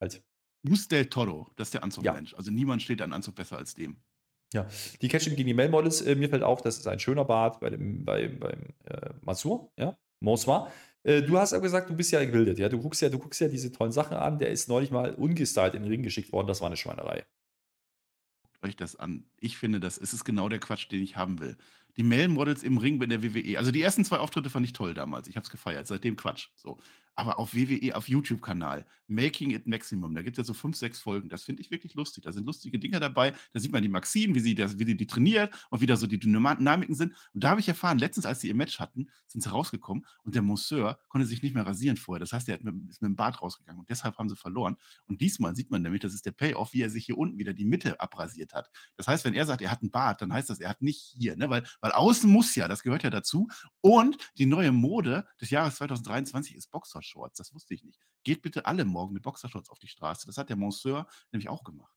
Halt. Mus del Toro, das ist der Anzugmensch. Ja. Also niemand steht an Anzug besser als dem. Ja, die Catching gegen die Male Models, äh, mir fällt auf, das ist ein schöner Bart bei dem, bei, beim äh, Masur, ja, Monsoir. Äh, du hast aber gesagt, du bist ja gebildet, ja. Du guckst ja, du guckst ja diese tollen Sachen an. Der ist neulich mal ungestylt in den Ring geschickt worden, das war eine Schweinerei. Guckt euch das an. Ich finde, das ist genau der Quatsch, den ich haben will die Male-Models im Ring bei der WWE. Also die ersten zwei Auftritte fand ich toll damals. Ich habe es gefeiert. Seitdem Quatsch. So. Aber auf WWE, auf YouTube-Kanal, Making It Maximum, da gibt es ja so fünf, sechs Folgen. Das finde ich wirklich lustig. Da sind lustige Dinge dabei. Da sieht man die Maxine, wie sie, das, wie sie die trainiert und wie da so die Dynamiken sind. Und da habe ich erfahren, letztens, als sie ihr Match hatten, sind sie rausgekommen und der Monsieur konnte sich nicht mehr rasieren vorher. Das heißt, er ist mit dem Bart rausgegangen und deshalb haben sie verloren. Und diesmal sieht man nämlich, das ist der Payoff, wie er sich hier unten wieder die Mitte abrasiert hat. Das heißt, wenn er sagt, er hat einen Bart, dann heißt das, er hat nicht hier, ne? weil, weil außen muss ja, das gehört ja dazu. Und die neue Mode des Jahres 2023 ist Boxershorts. Das wusste ich nicht. Geht bitte alle morgen mit Boxershorts auf die Straße. Das hat der Monsieur nämlich auch gemacht.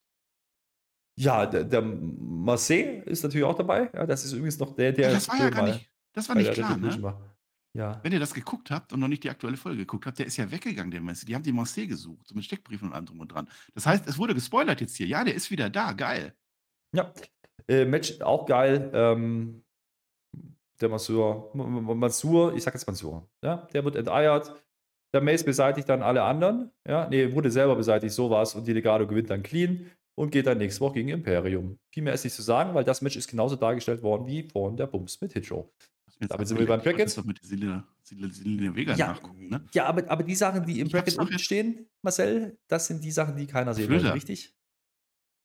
Ja, der, der Marseille ist natürlich auch dabei. Ja, das ist übrigens noch der, der. Ja, das war ja gar nicht, das war nicht klar, ne? Ja. Wenn ihr das geguckt habt und noch nicht die aktuelle Folge geguckt habt, der ist ja weggegangen, der Messi. Die haben die Marseille gesucht, so mit Steckbriefen und allem drum und dran. Das heißt, es wurde gespoilert jetzt hier. Ja, der ist wieder da. Geil. Ja. Äh, Match auch geil. Ähm, der Mansur, Mansur, ich sag jetzt Mansur, ja, der wird enteiert. Der Mace beseitigt dann alle anderen. Ja, nee, wurde selber beseitigt, sowas. Und die Legado gewinnt dann clean und geht dann nächste Woche gegen Imperium. Viel mehr ist nicht zu sagen, weil das Match ist genauso dargestellt worden wie vorhin der Bums mit Hitshow. Damit sind wir beim Bracket. Doch mit Selina, Selina Vega ja, nachgucken, ne? Ja, aber, aber die Sachen, die im ich Bracket unten stehen, Marcel, das sind die Sachen, die keiner sehen will, richtig?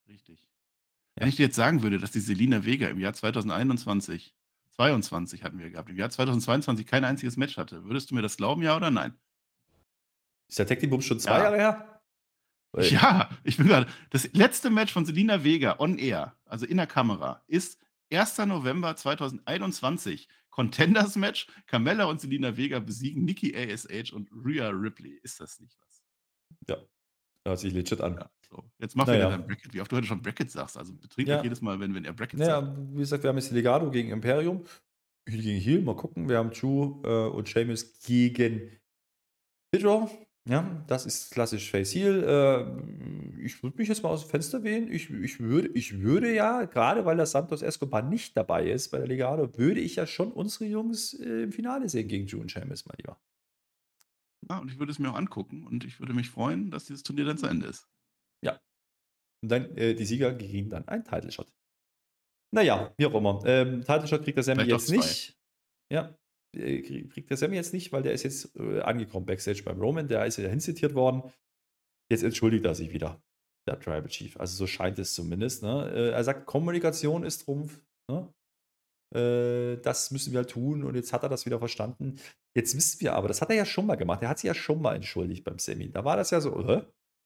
Richtig. Ja. Wenn ich dir jetzt sagen würde, dass die Selina Vega im Jahr 2021 22 hatten wir gehabt. Im Jahr 2022 kein einziges Match hatte. Würdest du mir das glauben, ja oder nein? Ist der Tag Team schon zwei ja. Jahre her? Ja, ich bin gerade. Das letzte Match von Selina Vega on air, also in der Kamera, ist 1. November 2021. Contenders Match. Carmella und Selina Vega besiegen Nikki ASH und Rhea Ripley. Ist das nicht was? Ja, hört sich legit an. Ja, so. Jetzt mach naja. wieder dein Bracket, wie oft du heute schon Bracket sagst. Also betrink ja. jedes Mal, wenn, wenn er Bracket naja, sagt. Wie gesagt, wir haben jetzt Legado gegen Imperium. Heel gegen Heel, mal gucken. Wir haben Drew äh, und Sheamus gegen Hitro, ja, das ist klassisch Face Heal. Äh, ich würde mich jetzt mal aus dem Fenster wählen. Ich, ich, würde, ich würde ja, gerade weil der Santos Escobar nicht dabei ist bei der Legado, würde ich ja schon unsere Jungs äh, im Finale sehen gegen June Chamis, mein Lieber. Ja, und ich würde es mir auch angucken und ich würde mich freuen, dass dieses Turnier dann zu Ende ist. Ja. Und dann äh, die Sieger kriegen dann einen Title Shot. Naja, wie auch immer. Ähm, Title Shot kriegt der Sammy jetzt nicht. Ja, äh, kriegt der Sammy jetzt nicht, weil der ist jetzt äh, angekommen backstage beim Roman. Der ist ja hinzitiert worden. Jetzt entschuldigt er sich wieder, der Tribal Chief. Also so scheint es zumindest. Ne? Äh, er sagt, Kommunikation ist Trumpf. Ne? Das müssen wir halt tun. Und jetzt hat er das wieder verstanden. Jetzt wissen wir aber, das hat er ja schon mal gemacht. Er hat sich ja schon mal entschuldigt beim Sammy. Da war das ja so, äh?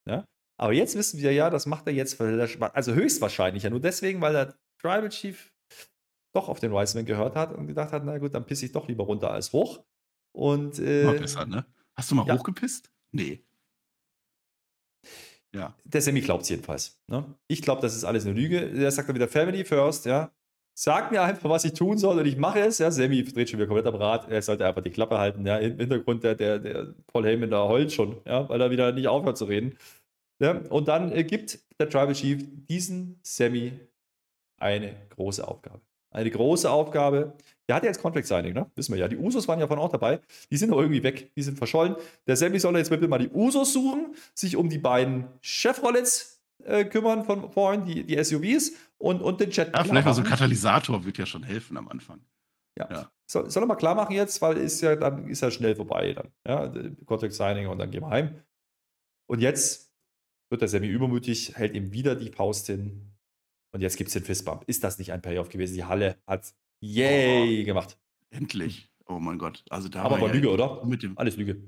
Ja? Aber jetzt wissen wir ja, das macht er jetzt, also höchstwahrscheinlich ja nur deswegen, weil der Tribal Chief doch auf den Wiseman gehört hat und gedacht hat, na gut, dann pisse ich doch lieber runter als hoch. Und äh, besser, ne? Hast du mal ja. hochgepisst? Nee. Ja. Der Sammy glaubt es jedenfalls. Ne? Ich glaube, das ist alles eine Lüge. Der sagt dann wieder Family first, ja. Sag mir einfach, was ich tun soll und ich mache es. Ja, Sammy dreht schon wieder komplett am Rad. Er sollte einfach die Klappe halten. Ja, im Hintergrund der, der, der Paul Heyman da heult schon, ja, weil er wieder nicht aufhört zu reden. Ja, und dann äh, gibt der Tribal Chief diesen Sammy eine große Aufgabe. Eine große Aufgabe. Der hat ja jetzt Contract Signing, ne? Wissen wir ja. Die Usos waren ja von auch dabei. Die sind aber irgendwie weg. Die sind verschollen. Der Sammy soll jetzt bitte mal die Usos suchen, sich um die beiden Chevroletts äh, kümmern von vorhin, die, die SUVs und, und den Chat. Ja, vielleicht mal so ein Katalysator wird ja schon helfen am Anfang. Ja. ja. Soll, soll er mal klar machen jetzt, weil ist ja, dann ist ja schnell vorbei dann. Ja, Contract Signing und dann gehen wir heim. Und jetzt wird der Sammy übermütig, hält ihm wieder die Faust hin, und jetzt gibt es den Fistbump. Ist das nicht ein Payoff gewesen? Die Halle hat yay oh, gemacht. Endlich. Oh mein Gott. Also da Aber war ja Lüge, oder? Mit dem Alles Lüge.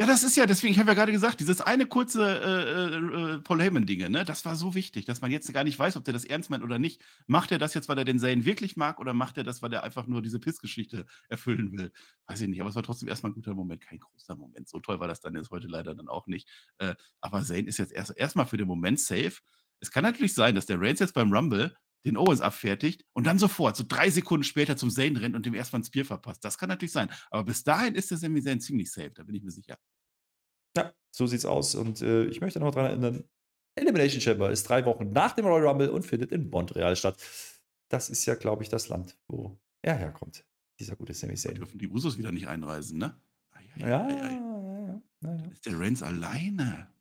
Ja, das ist ja, deswegen, ich habe ja gerade gesagt, dieses eine kurze äh, äh, Paul Heyman-Dinge, ne, das war so wichtig, dass man jetzt gar nicht weiß, ob der das ernst meint oder nicht. Macht er das jetzt, weil er den Zane wirklich mag oder macht er das, weil er einfach nur diese Pissgeschichte erfüllen will? Weiß ich nicht, aber es war trotzdem erstmal ein guter Moment, kein großer Moment. So toll war das dann jetzt heute leider dann auch nicht. Äh, aber Zane ist jetzt erst erstmal für den Moment safe. Es kann natürlich sein, dass der Reigns jetzt beim Rumble den Owens abfertigt und dann sofort, so drei Sekunden später zum Zane rennt und dem erstmal ein Spear verpasst. Das kann natürlich sein. Aber bis dahin ist der Sami Zayn ziemlich safe, da bin ich mir sicher. Ja, so sieht's aus. Und äh, ich möchte noch daran erinnern, Elimination Chamber ist drei Wochen nach dem Royal Rumble und findet in Montreal statt. Das ist ja, glaube ich, das Land, wo er herkommt, dieser gute Sami Zayn. dürfen die Usos wieder nicht einreisen, ne? Ai, ai, ja, ai, ja, ja, ja. Ist der Reigns alleine?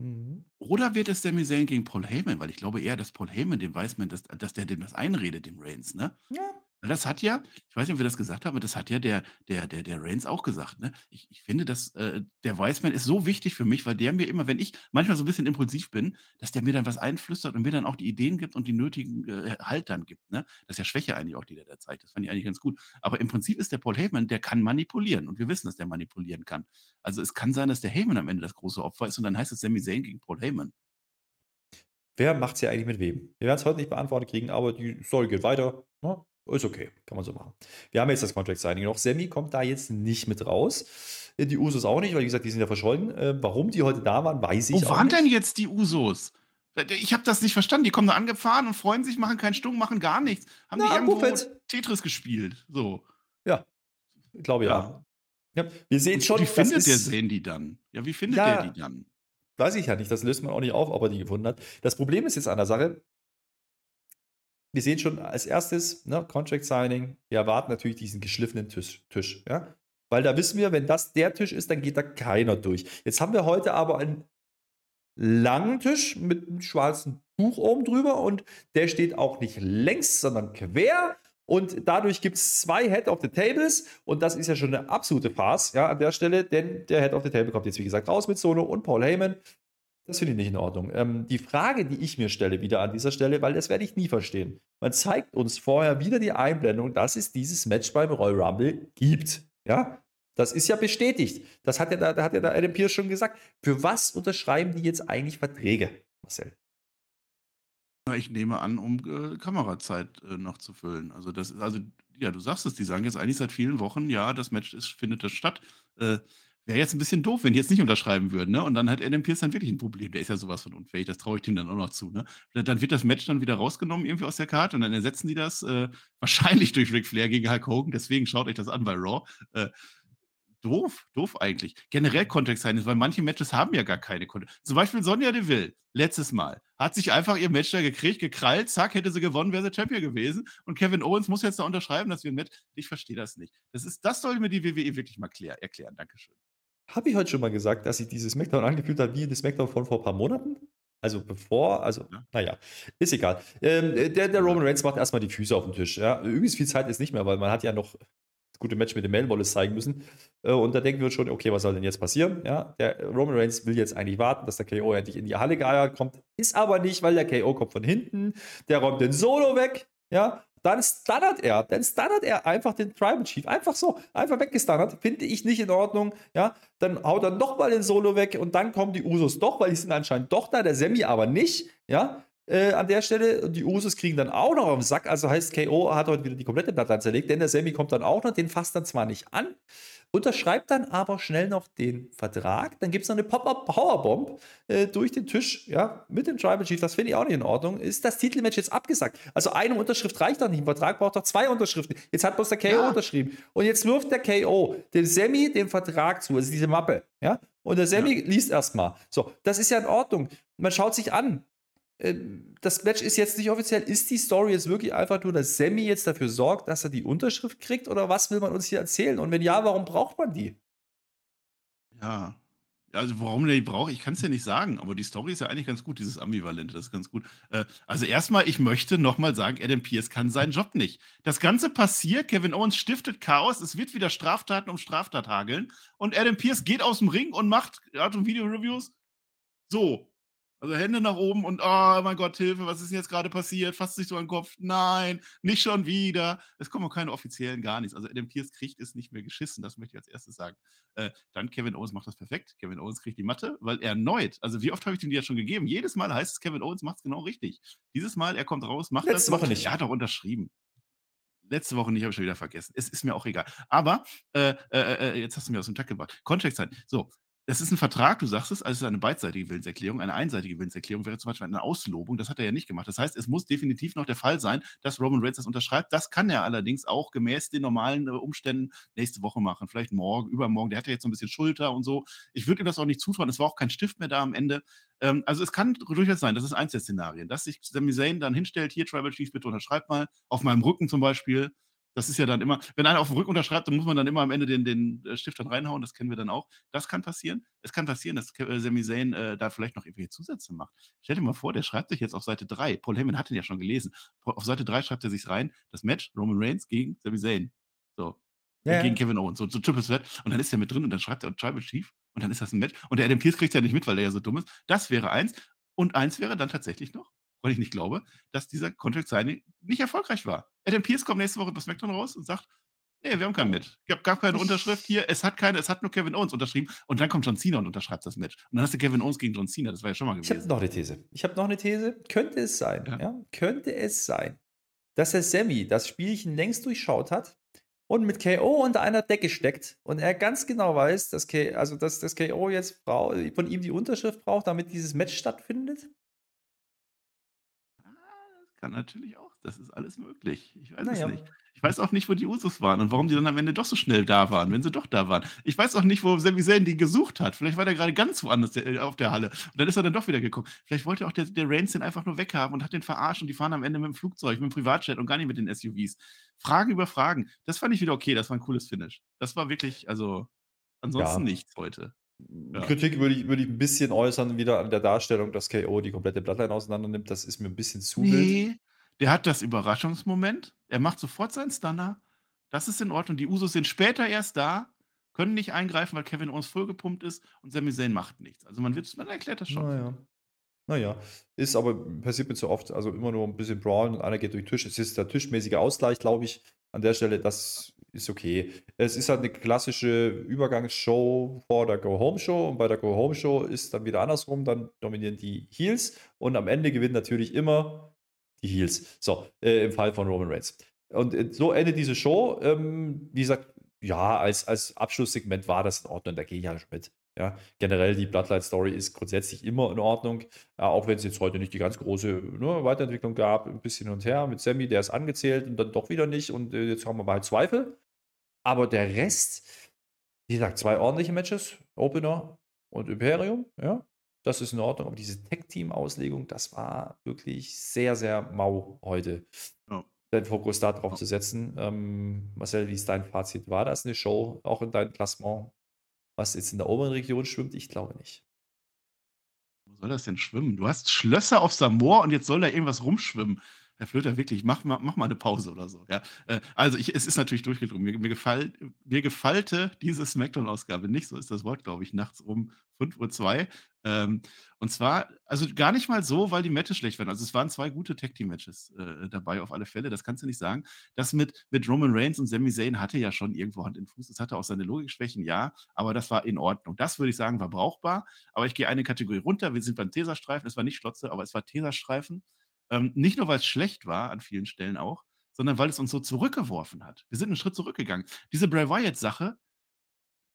Mhm. Oder wird es Sami Zayn gegen Paul Heyman? Weil ich glaube eher, dass Paul Heyman dem weiß man, dass, dass der dem das einredet, dem Reigns, ne? Ja, das hat ja ich weiß nicht, ob wir das gesagt haben, aber das hat ja der der der der Reigns auch gesagt, ne? Ich ich finde, dass, äh, der Wiseman ist so wichtig für mich, weil der mir immer, wenn ich manchmal so ein bisschen impulsiv bin, dass der mir dann was einflüstert und mir dann auch die Ideen gibt und die nötigen, äh, Halt dann gibt, ne? Das ist ja Schwäche eigentlich auch, die der da zeigt. Das fand ich eigentlich ganz gut. Aber im Prinzip ist der Paul Heyman, der kann manipulieren und wir wissen, dass der manipulieren kann. Also, es kann sein, dass der Heyman am Ende das große Opfer ist und dann heißt es Sami Zayn gegen Paul Heyman. Wer macht es ja eigentlich mit wem? Wir werden es heute nicht beantwortet kriegen, aber die Story geht weiter, ne? Ist okay, kann man so machen. Wir haben jetzt das Contract Signing noch. Sammy kommt da jetzt nicht mit raus. Äh, die Usos auch nicht, weil wie gesagt, die sind ja verschollen. Äh, warum die heute da waren, weiß ich Wo waren nicht. denn jetzt die Usos? Äh, ich habe das nicht verstanden. Die kommen da angefahren und freuen sich, machen keinen Stumm, machen gar nichts. Haben Na, die irgendwo Buffett. Tetris gespielt? So. Ja, ich glaube ja. ja. ja. Wir sehen schon. Wie findet der sehen die dann? Ja, wie findet ja, der die dann? Weiß ich ja nicht. Das löst man auch nicht auf, ob er die gefunden hat. Das Problem ist jetzt an der Sache, wir sehen schon als erstes, ne, Contract Signing, wir erwarten natürlich diesen geschliffenen Tisch, Tisch, ja. Weil da wissen wir, wenn das der Tisch ist, dann geht da keiner durch. Jetzt haben wir heute aber einen langen Tisch mit einem schwarzen Tuch oben drüber und der steht auch nicht längs, sondern quer. Und dadurch gibt es zwei Head of the Tables und das ist ja schon eine absolute Farce ja, an der Stelle, denn der Head of the Table kommt jetzt, wie gesagt, raus mit Solo und Paul Heyman. Das finde ich nicht in Ordnung. Ähm, die Frage, die ich mir stelle, wieder an dieser Stelle, weil das werde ich nie verstehen. Man zeigt uns vorher wieder die Einblendung, dass es dieses Match beim Royal Rumble gibt. Ja, das ist ja bestätigt. Das hat ja da, da hat ja da Adam Pierce schon gesagt. Für was unterschreiben die jetzt eigentlich Verträge, Marcel? Ich nehme an, um äh, Kamerazeit äh, noch zu füllen. Also das also, ja, du sagst es, die sagen jetzt eigentlich seit vielen Wochen, ja, das Match ist, findet das statt. Äh, Wäre jetzt ein bisschen doof, wenn die jetzt nicht unterschreiben würden, ne? Und dann hat Adam Pierce dann wirklich ein Problem. Der ist ja sowas von unfähig, das traue ich dem dann auch noch zu, ne? Dann wird das Match dann wieder rausgenommen irgendwie aus der Karte und dann ersetzen die das äh, wahrscheinlich durch Ric Flair gegen Hulk Hogan. Deswegen schaut euch das an bei Raw. Äh, doof, doof eigentlich. Generell Kontext sein ist, weil manche Matches haben ja gar keine Kontext. Zum Beispiel Sonja Deville, letztes Mal, hat sich einfach ihr Match da gekriegt, gekrallt, zack, hätte sie gewonnen, wäre sie Champion gewesen. Und Kevin Owens muss jetzt da unterschreiben, dass wir ein Match. Ich verstehe das nicht. Das, ist, das soll mir die WWE wirklich mal klär, erklären. Dankeschön. Habe ich heute schon mal gesagt, dass sich dieses SmackDown angefühlt hat wie das SmackDown von vor ein paar Monaten? Also bevor, also, ja. naja, ist egal. Ähm, der, der Roman Reigns macht erstmal die Füße auf den Tisch. Ja. Übrigens viel Zeit ist nicht mehr, weil man hat ja noch gute Match mit dem Mail Wallace zeigen müssen. Äh, und da denken wir schon, okay, was soll denn jetzt passieren? Ja, der Roman Reigns will jetzt eigentlich warten, dass der KO endlich in die Halle geeiert kommt. Ist aber nicht, weil der KO kommt von hinten. Der räumt den Solo weg. Ja, dann stunnert er. Dann stunnert er einfach den Tribal Chief. Einfach so. Einfach weggestunnert. Finde ich nicht in Ordnung. Ja, dann haut er nochmal den Solo weg und dann kommen die Usos doch, weil die sind anscheinend doch da. Der Semi aber nicht. Ja, äh, an der Stelle. Die Usos kriegen dann auch noch auf den Sack. Also heißt, KO hat heute wieder die komplette Platte zerlegt, denn der Sammy kommt dann auch noch, den fasst dann zwar nicht an, unterschreibt dann aber schnell noch den Vertrag. Dann gibt es noch eine Pop-Up-Powerbomb äh, durch den Tisch, ja, mit dem Tribal Chief. Das finde ich auch nicht in Ordnung. Ist das Titelmatch jetzt abgesagt? Also eine Unterschrift reicht doch nicht. Ein Vertrag braucht doch zwei Unterschriften. Jetzt hat bloß der KO ja. unterschrieben. Und jetzt wirft der KO dem Sammy den Vertrag zu, also diese Mappe, ja. Und der Sammy ja. liest erstmal. So, das ist ja in Ordnung. Man schaut sich an, das Match ist jetzt nicht offiziell. Ist die Story jetzt wirklich einfach nur, dass Sammy jetzt dafür sorgt, dass er die Unterschrift kriegt? Oder was will man uns hier erzählen? Und wenn ja, warum braucht man die? Ja. Also, warum der die braucht, ich kann es ja nicht sagen, aber die Story ist ja eigentlich ganz gut, dieses Ambivalente, das ist ganz gut. Äh, also, erstmal, ich möchte nochmal sagen, Adam Pierce kann seinen Job nicht. Das Ganze passiert, Kevin Owens stiftet Chaos, es wird wieder Straftaten um Straftat hageln und Adam Pierce geht aus dem Ring und macht Art- und Video-Reviews. So, also Hände nach oben und oh mein Gott, Hilfe, was ist jetzt gerade passiert? Fasst sich so an den Kopf. Nein, nicht schon wieder. Es kommen auch keine offiziellen, gar nichts. Also Adam Pierce kriegt es nicht mehr geschissen, das möchte ich als erstes sagen. Äh, dann Kevin Owens macht das perfekt. Kevin Owens kriegt die Matte, weil er erneut, also wie oft habe ich ihm die jetzt schon gegeben? Jedes Mal heißt es, Kevin Owens macht es genau richtig. Dieses Mal, er kommt raus, macht Letzte das. Woche nicht. Er hat auch unterschrieben. Letzte Woche nicht, habe ich schon wieder vergessen. Es ist mir auch egal. Aber äh, äh, äh jetzt hast du mir aus dem Tag gebracht. Kontext sein. So, das ist ein Vertrag, du sagst es, also eine beidseitige Willenserklärung. Eine einseitige Willenserklärung wäre zum Beispiel eine Auslobung. Das hat er ja nicht gemacht. Das heißt, es muss definitiv noch der Fall sein, dass Roman Reigns das unterschreibt. Das kann er allerdings auch gemäß den normalen äh, Umständen nächste Woche machen. Vielleicht morgen, übermorgen. Der hat ja jetzt so ein bisschen Schulter und so. Ich würde ihm das auch nicht zutrauen. Es war auch kein Stift mehr da am Ende. Ähm, also es kann durchaus sein, das ist eins der Szenarien, dass sich Sami Zayn dann hinstellt, hier Tribal Chief, bitte unterschreibt mal, auf meinem Rücken zum Beispiel. Das ist ja dann immer, wenn einer auf dem Rücken unterschreibt, dann muss man dann immer am Ende den, den äh, Stift dann reinhauen. Das kennen wir dann auch. Das kann passieren. Es kann passieren, dass äh, Sami Zayn äh, da vielleicht noch irgendwelche Zusätze macht. Stell dir mal vor, der schreibt sich jetzt auf Seite 3. Paul Heyman hat ihn ja schon gelesen. Auf Seite 3 schreibt er sich rein, das Match Roman Reigns gegen Sami Zayn. So. Ja, gegen Kevin Owens. So, so Triple Threat. Und dann ist er mit drin und dann schreibt er Tribal Chief und dann ist das ein Match. Und der Adam Pierce kriegt ja nicht mit, weil er ja so dumm ist. Das wäre eins. Und eins wäre dann tatsächlich noch weil ich nicht glaube, dass dieser Contract Signing nicht erfolgreich war. Adam Pierce kommt nächste Woche bei SmackDown raus und sagt, nee, wir haben keinen mit. Gab, gab keine Unterschrift hier, es hat keine, es hat nur Kevin Owens unterschrieben und dann kommt John Cena und unterschreibt das Match. Und dann hast du Kevin Owens gegen John Cena, das war ja schon mal gewesen. Ich habe noch eine These. Ich habe noch eine These. Könnte es sein, ja. ja. könnte es sein, dass der Sammy das Spielchen längst durchschaut hat und mit KO unter einer Decke steckt und er ganz genau weiß, dass, K also dass das KO jetzt von ihm die Unterschrift braucht, damit dieses Match stattfindet? Kann natürlich auch. Das ist alles möglich. Ich weiß Na es nicht. Ich weiß auch nicht, wo die Usos waren und warum die dann am Ende doch so schnell da waren, wenn sie doch da waren. Ich weiß auch nicht, wo Sami Zayn die gesucht hat. Vielleicht war der gerade ganz woanders äh, auf der Halle. Und dann ist er dann doch wieder geguckt. Vielleicht wollte auch der, der Reigns den einfach nur weghaben und hat den verarscht und die fahren am Ende mit dem Flugzeug, mit dem Privatjet und gar nicht mit den SUVs. Fragen über Fragen. Das fand ich wieder okay. Das war ein cooles Finish. Das war wirklich, also ansonsten ja. nichts heute. Ja. Kritik würde ich, würde ich ein bisschen äußern, wieder an der Darstellung, dass KO die komplette Bloodline auseinander nimmt. Das ist mir ein bisschen zu nee, wild. Der hat das Überraschungsmoment. Er macht sofort seinen Stunner. Das ist in Ordnung. Die Usos sind später erst da, können nicht eingreifen, weil Kevin Owens vollgepumpt ist und Sami Zayn macht nichts. Also man, wird, man erklärt das schon. Naja. Naja, ist aber passiert mir zu oft, also immer nur ein bisschen brawlen und einer geht durch den Tisch. Es ist der tischmäßige Ausgleich, glaube ich, an der Stelle. Das ist okay. Es ist halt eine klassische Übergangsshow vor der Go-Home-Show und bei der Go-Home-Show ist dann wieder andersrum, dann dominieren die Heels und am Ende gewinnt natürlich immer die Heels. So, äh, im Fall von Roman Reigns. Und äh, so endet diese Show. Ähm, wie gesagt, ja, als, als Abschlusssegment war das in Ordnung, da gehe ich ja mit. Ja, generell die Bloodline-Story ist grundsätzlich immer in Ordnung, auch wenn es jetzt heute nicht die ganz große ne, Weiterentwicklung gab, ein bisschen hin und her mit Sammy, der ist angezählt und dann doch wieder nicht und äh, jetzt haben wir mal Zweifel. Aber der Rest, wie gesagt, zwei ordentliche Matches, Opener und Imperium, ja. Das ist in Ordnung. Aber diese Tech-Team-Auslegung, das war wirklich sehr, sehr mau heute. Ja. Den Fokus da drauf ja. zu setzen. Ähm, Marcel, wie ist dein Fazit? War das eine Show, auch in deinem Klassement, was jetzt in der oberen Region schwimmt? Ich glaube nicht. Wo soll das denn schwimmen? Du hast Schlösser auf Samoa und jetzt soll da irgendwas rumschwimmen. Herr Flöter, wirklich, mach mal, mach mal eine Pause oder so. Ja, äh, also ich, es ist natürlich durchgedrungen. Mir, mir, gefall, mir gefallte diese Smackdown-Ausgabe nicht, so ist das Wort, glaube ich, nachts um 5.02 Uhr. Ähm, und zwar, also gar nicht mal so, weil die Matches schlecht waren. Also es waren zwei gute Tag-Team-Matches äh, dabei auf alle Fälle, das kannst du nicht sagen. Das mit, mit Roman Reigns und Sami Zayn hatte ja schon irgendwo Hand in Fuß. Es hatte auch seine Logikschwächen, ja, aber das war in Ordnung. Das würde ich sagen, war brauchbar. Aber ich gehe eine Kategorie runter. Wir sind beim Tesastreifen. Es war nicht Schlotze, aber es war Tesastreifen. Ähm, nicht nur, weil es schlecht war, an vielen Stellen auch, sondern weil es uns so zurückgeworfen hat. Wir sind einen Schritt zurückgegangen. Diese Bray Wyatt-Sache,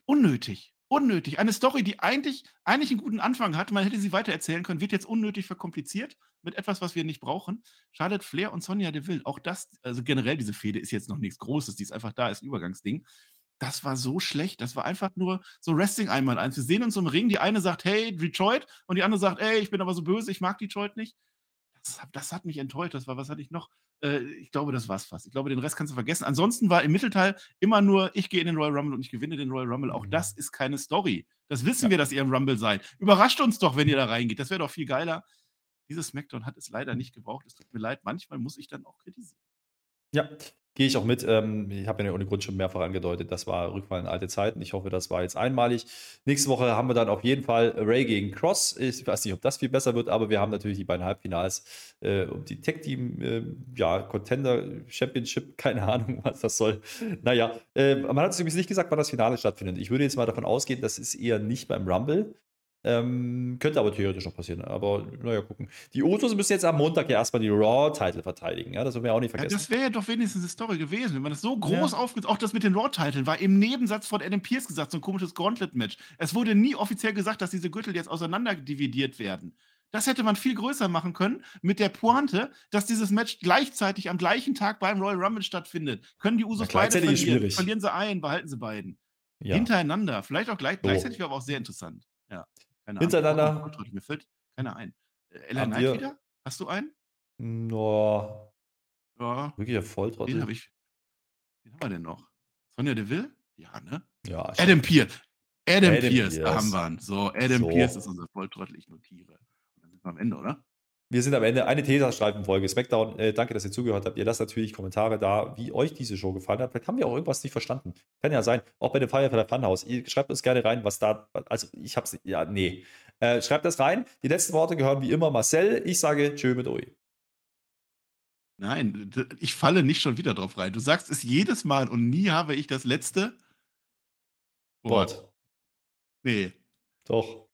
unnötig. Unnötig. Eine Story, die eigentlich, eigentlich einen guten Anfang hat, man hätte sie weitererzählen können, wird jetzt unnötig verkompliziert mit etwas, was wir nicht brauchen. Charlotte Flair und Sonja Deville, auch das, also generell diese Fehde ist jetzt noch nichts Großes, die ist einfach da, ist ein Übergangsding. Das war so schlecht. Das war einfach nur so Wrestling einmal eins. Wir sehen uns im Ring, die eine sagt, hey, Detroit, und die andere sagt, ey, ich bin aber so böse, ich mag Detroit nicht das, das hat mich enttäuscht. Das war, was hatte ich noch? Äh, ich glaube, das war's fast. Ich glaube, den Rest kannst du vergessen. Ansonsten war im Mittelteil immer nur, ich gehe in den Royal Rumble und ich gewinne den Royal Rumble. Auch das mhm. ist keine Story. Das wissen ja. wir, dass ihr im Rumble seid. Überrascht uns doch, wenn ihr da reingeht. Das wäre doch viel geiler. Dieses Smackdown hat es leider nicht gebraucht. Es tut mir leid. Manchmal muss ich dann auch kritisieren. Ja, Gehe ich auch mit. Ähm, ich habe ja ohne Grund schon mehrfach angedeutet, das war Rückfall in alte Zeiten. Ich hoffe, das war jetzt einmalig. Nächste Woche haben wir dann auf jeden Fall Ray gegen Cross. Ich weiß nicht, ob das viel besser wird, aber wir haben natürlich die beiden Halbfinals äh, um die Tech Team, äh, ja, Contender Championship, keine Ahnung, was das soll. Naja, äh, man hat es übrigens nicht gesagt, wann das Finale stattfindet. Ich würde jetzt mal davon ausgehen, das ist eher nicht beim Rumble. Ähm, könnte aber theoretisch noch passieren. Aber naja, gucken. Die Usos müssen jetzt am Montag ja erstmal die Raw-Title verteidigen. Ja, das dürfen wir auch nicht vergessen. Ja, das wäre ja doch wenigstens eine Story gewesen, wenn man das so groß ja. aufgeht. Auch das mit den Raw-Titeln war im Nebensatz von Adam Pierce gesagt, so ein komisches Gauntlet-Match. Es wurde nie offiziell gesagt, dass diese Gürtel jetzt auseinander dividiert werden. Das hätte man viel größer machen können mit der Pointe, dass dieses Match gleichzeitig am gleichen Tag beim Royal Rumble stattfindet. Können die Usos beide verlieren? Verlieren sie ein, behalten sie beiden. Ja. Hintereinander. Vielleicht auch gleich, gleichzeitig, aber auch sehr interessant. Ja. Keine Hintereinander. Ahnung. Mir fällt keiner ein. Äh, LA Knight wieder? Hast du einen? No. Ja. Wirklich Volltrottel. Den habe ich. Wen haben wir denn noch? Sonja Deville? Ja, ne? Ja. Adam Pierce. Adam, Adam Pierce, Pierce, da haben wir ihn. So, Adam so. Pierce ist unser Volltrottel. Ich notiere. Und dann sind wir am Ende, oder? Wir sind am Ende. Eine Tesastreifen-Folge Smackdown. Äh, danke, dass ihr zugehört habt. Ihr lasst natürlich Kommentare da, wie euch diese Show gefallen hat. Vielleicht haben wir auch irgendwas nicht verstanden. Kann ja sein. Auch bei dem Firefly Funhouse. Ihr schreibt uns gerne rein, was da. Also, ich hab's. Ja, nee. Äh, schreibt das rein. Die letzten Worte gehören wie immer Marcel. Ich sage Tschö mit euch. Nein, ich falle nicht schon wieder drauf rein. Du sagst es jedes Mal und nie habe ich das letzte Wort. Nee. Doch.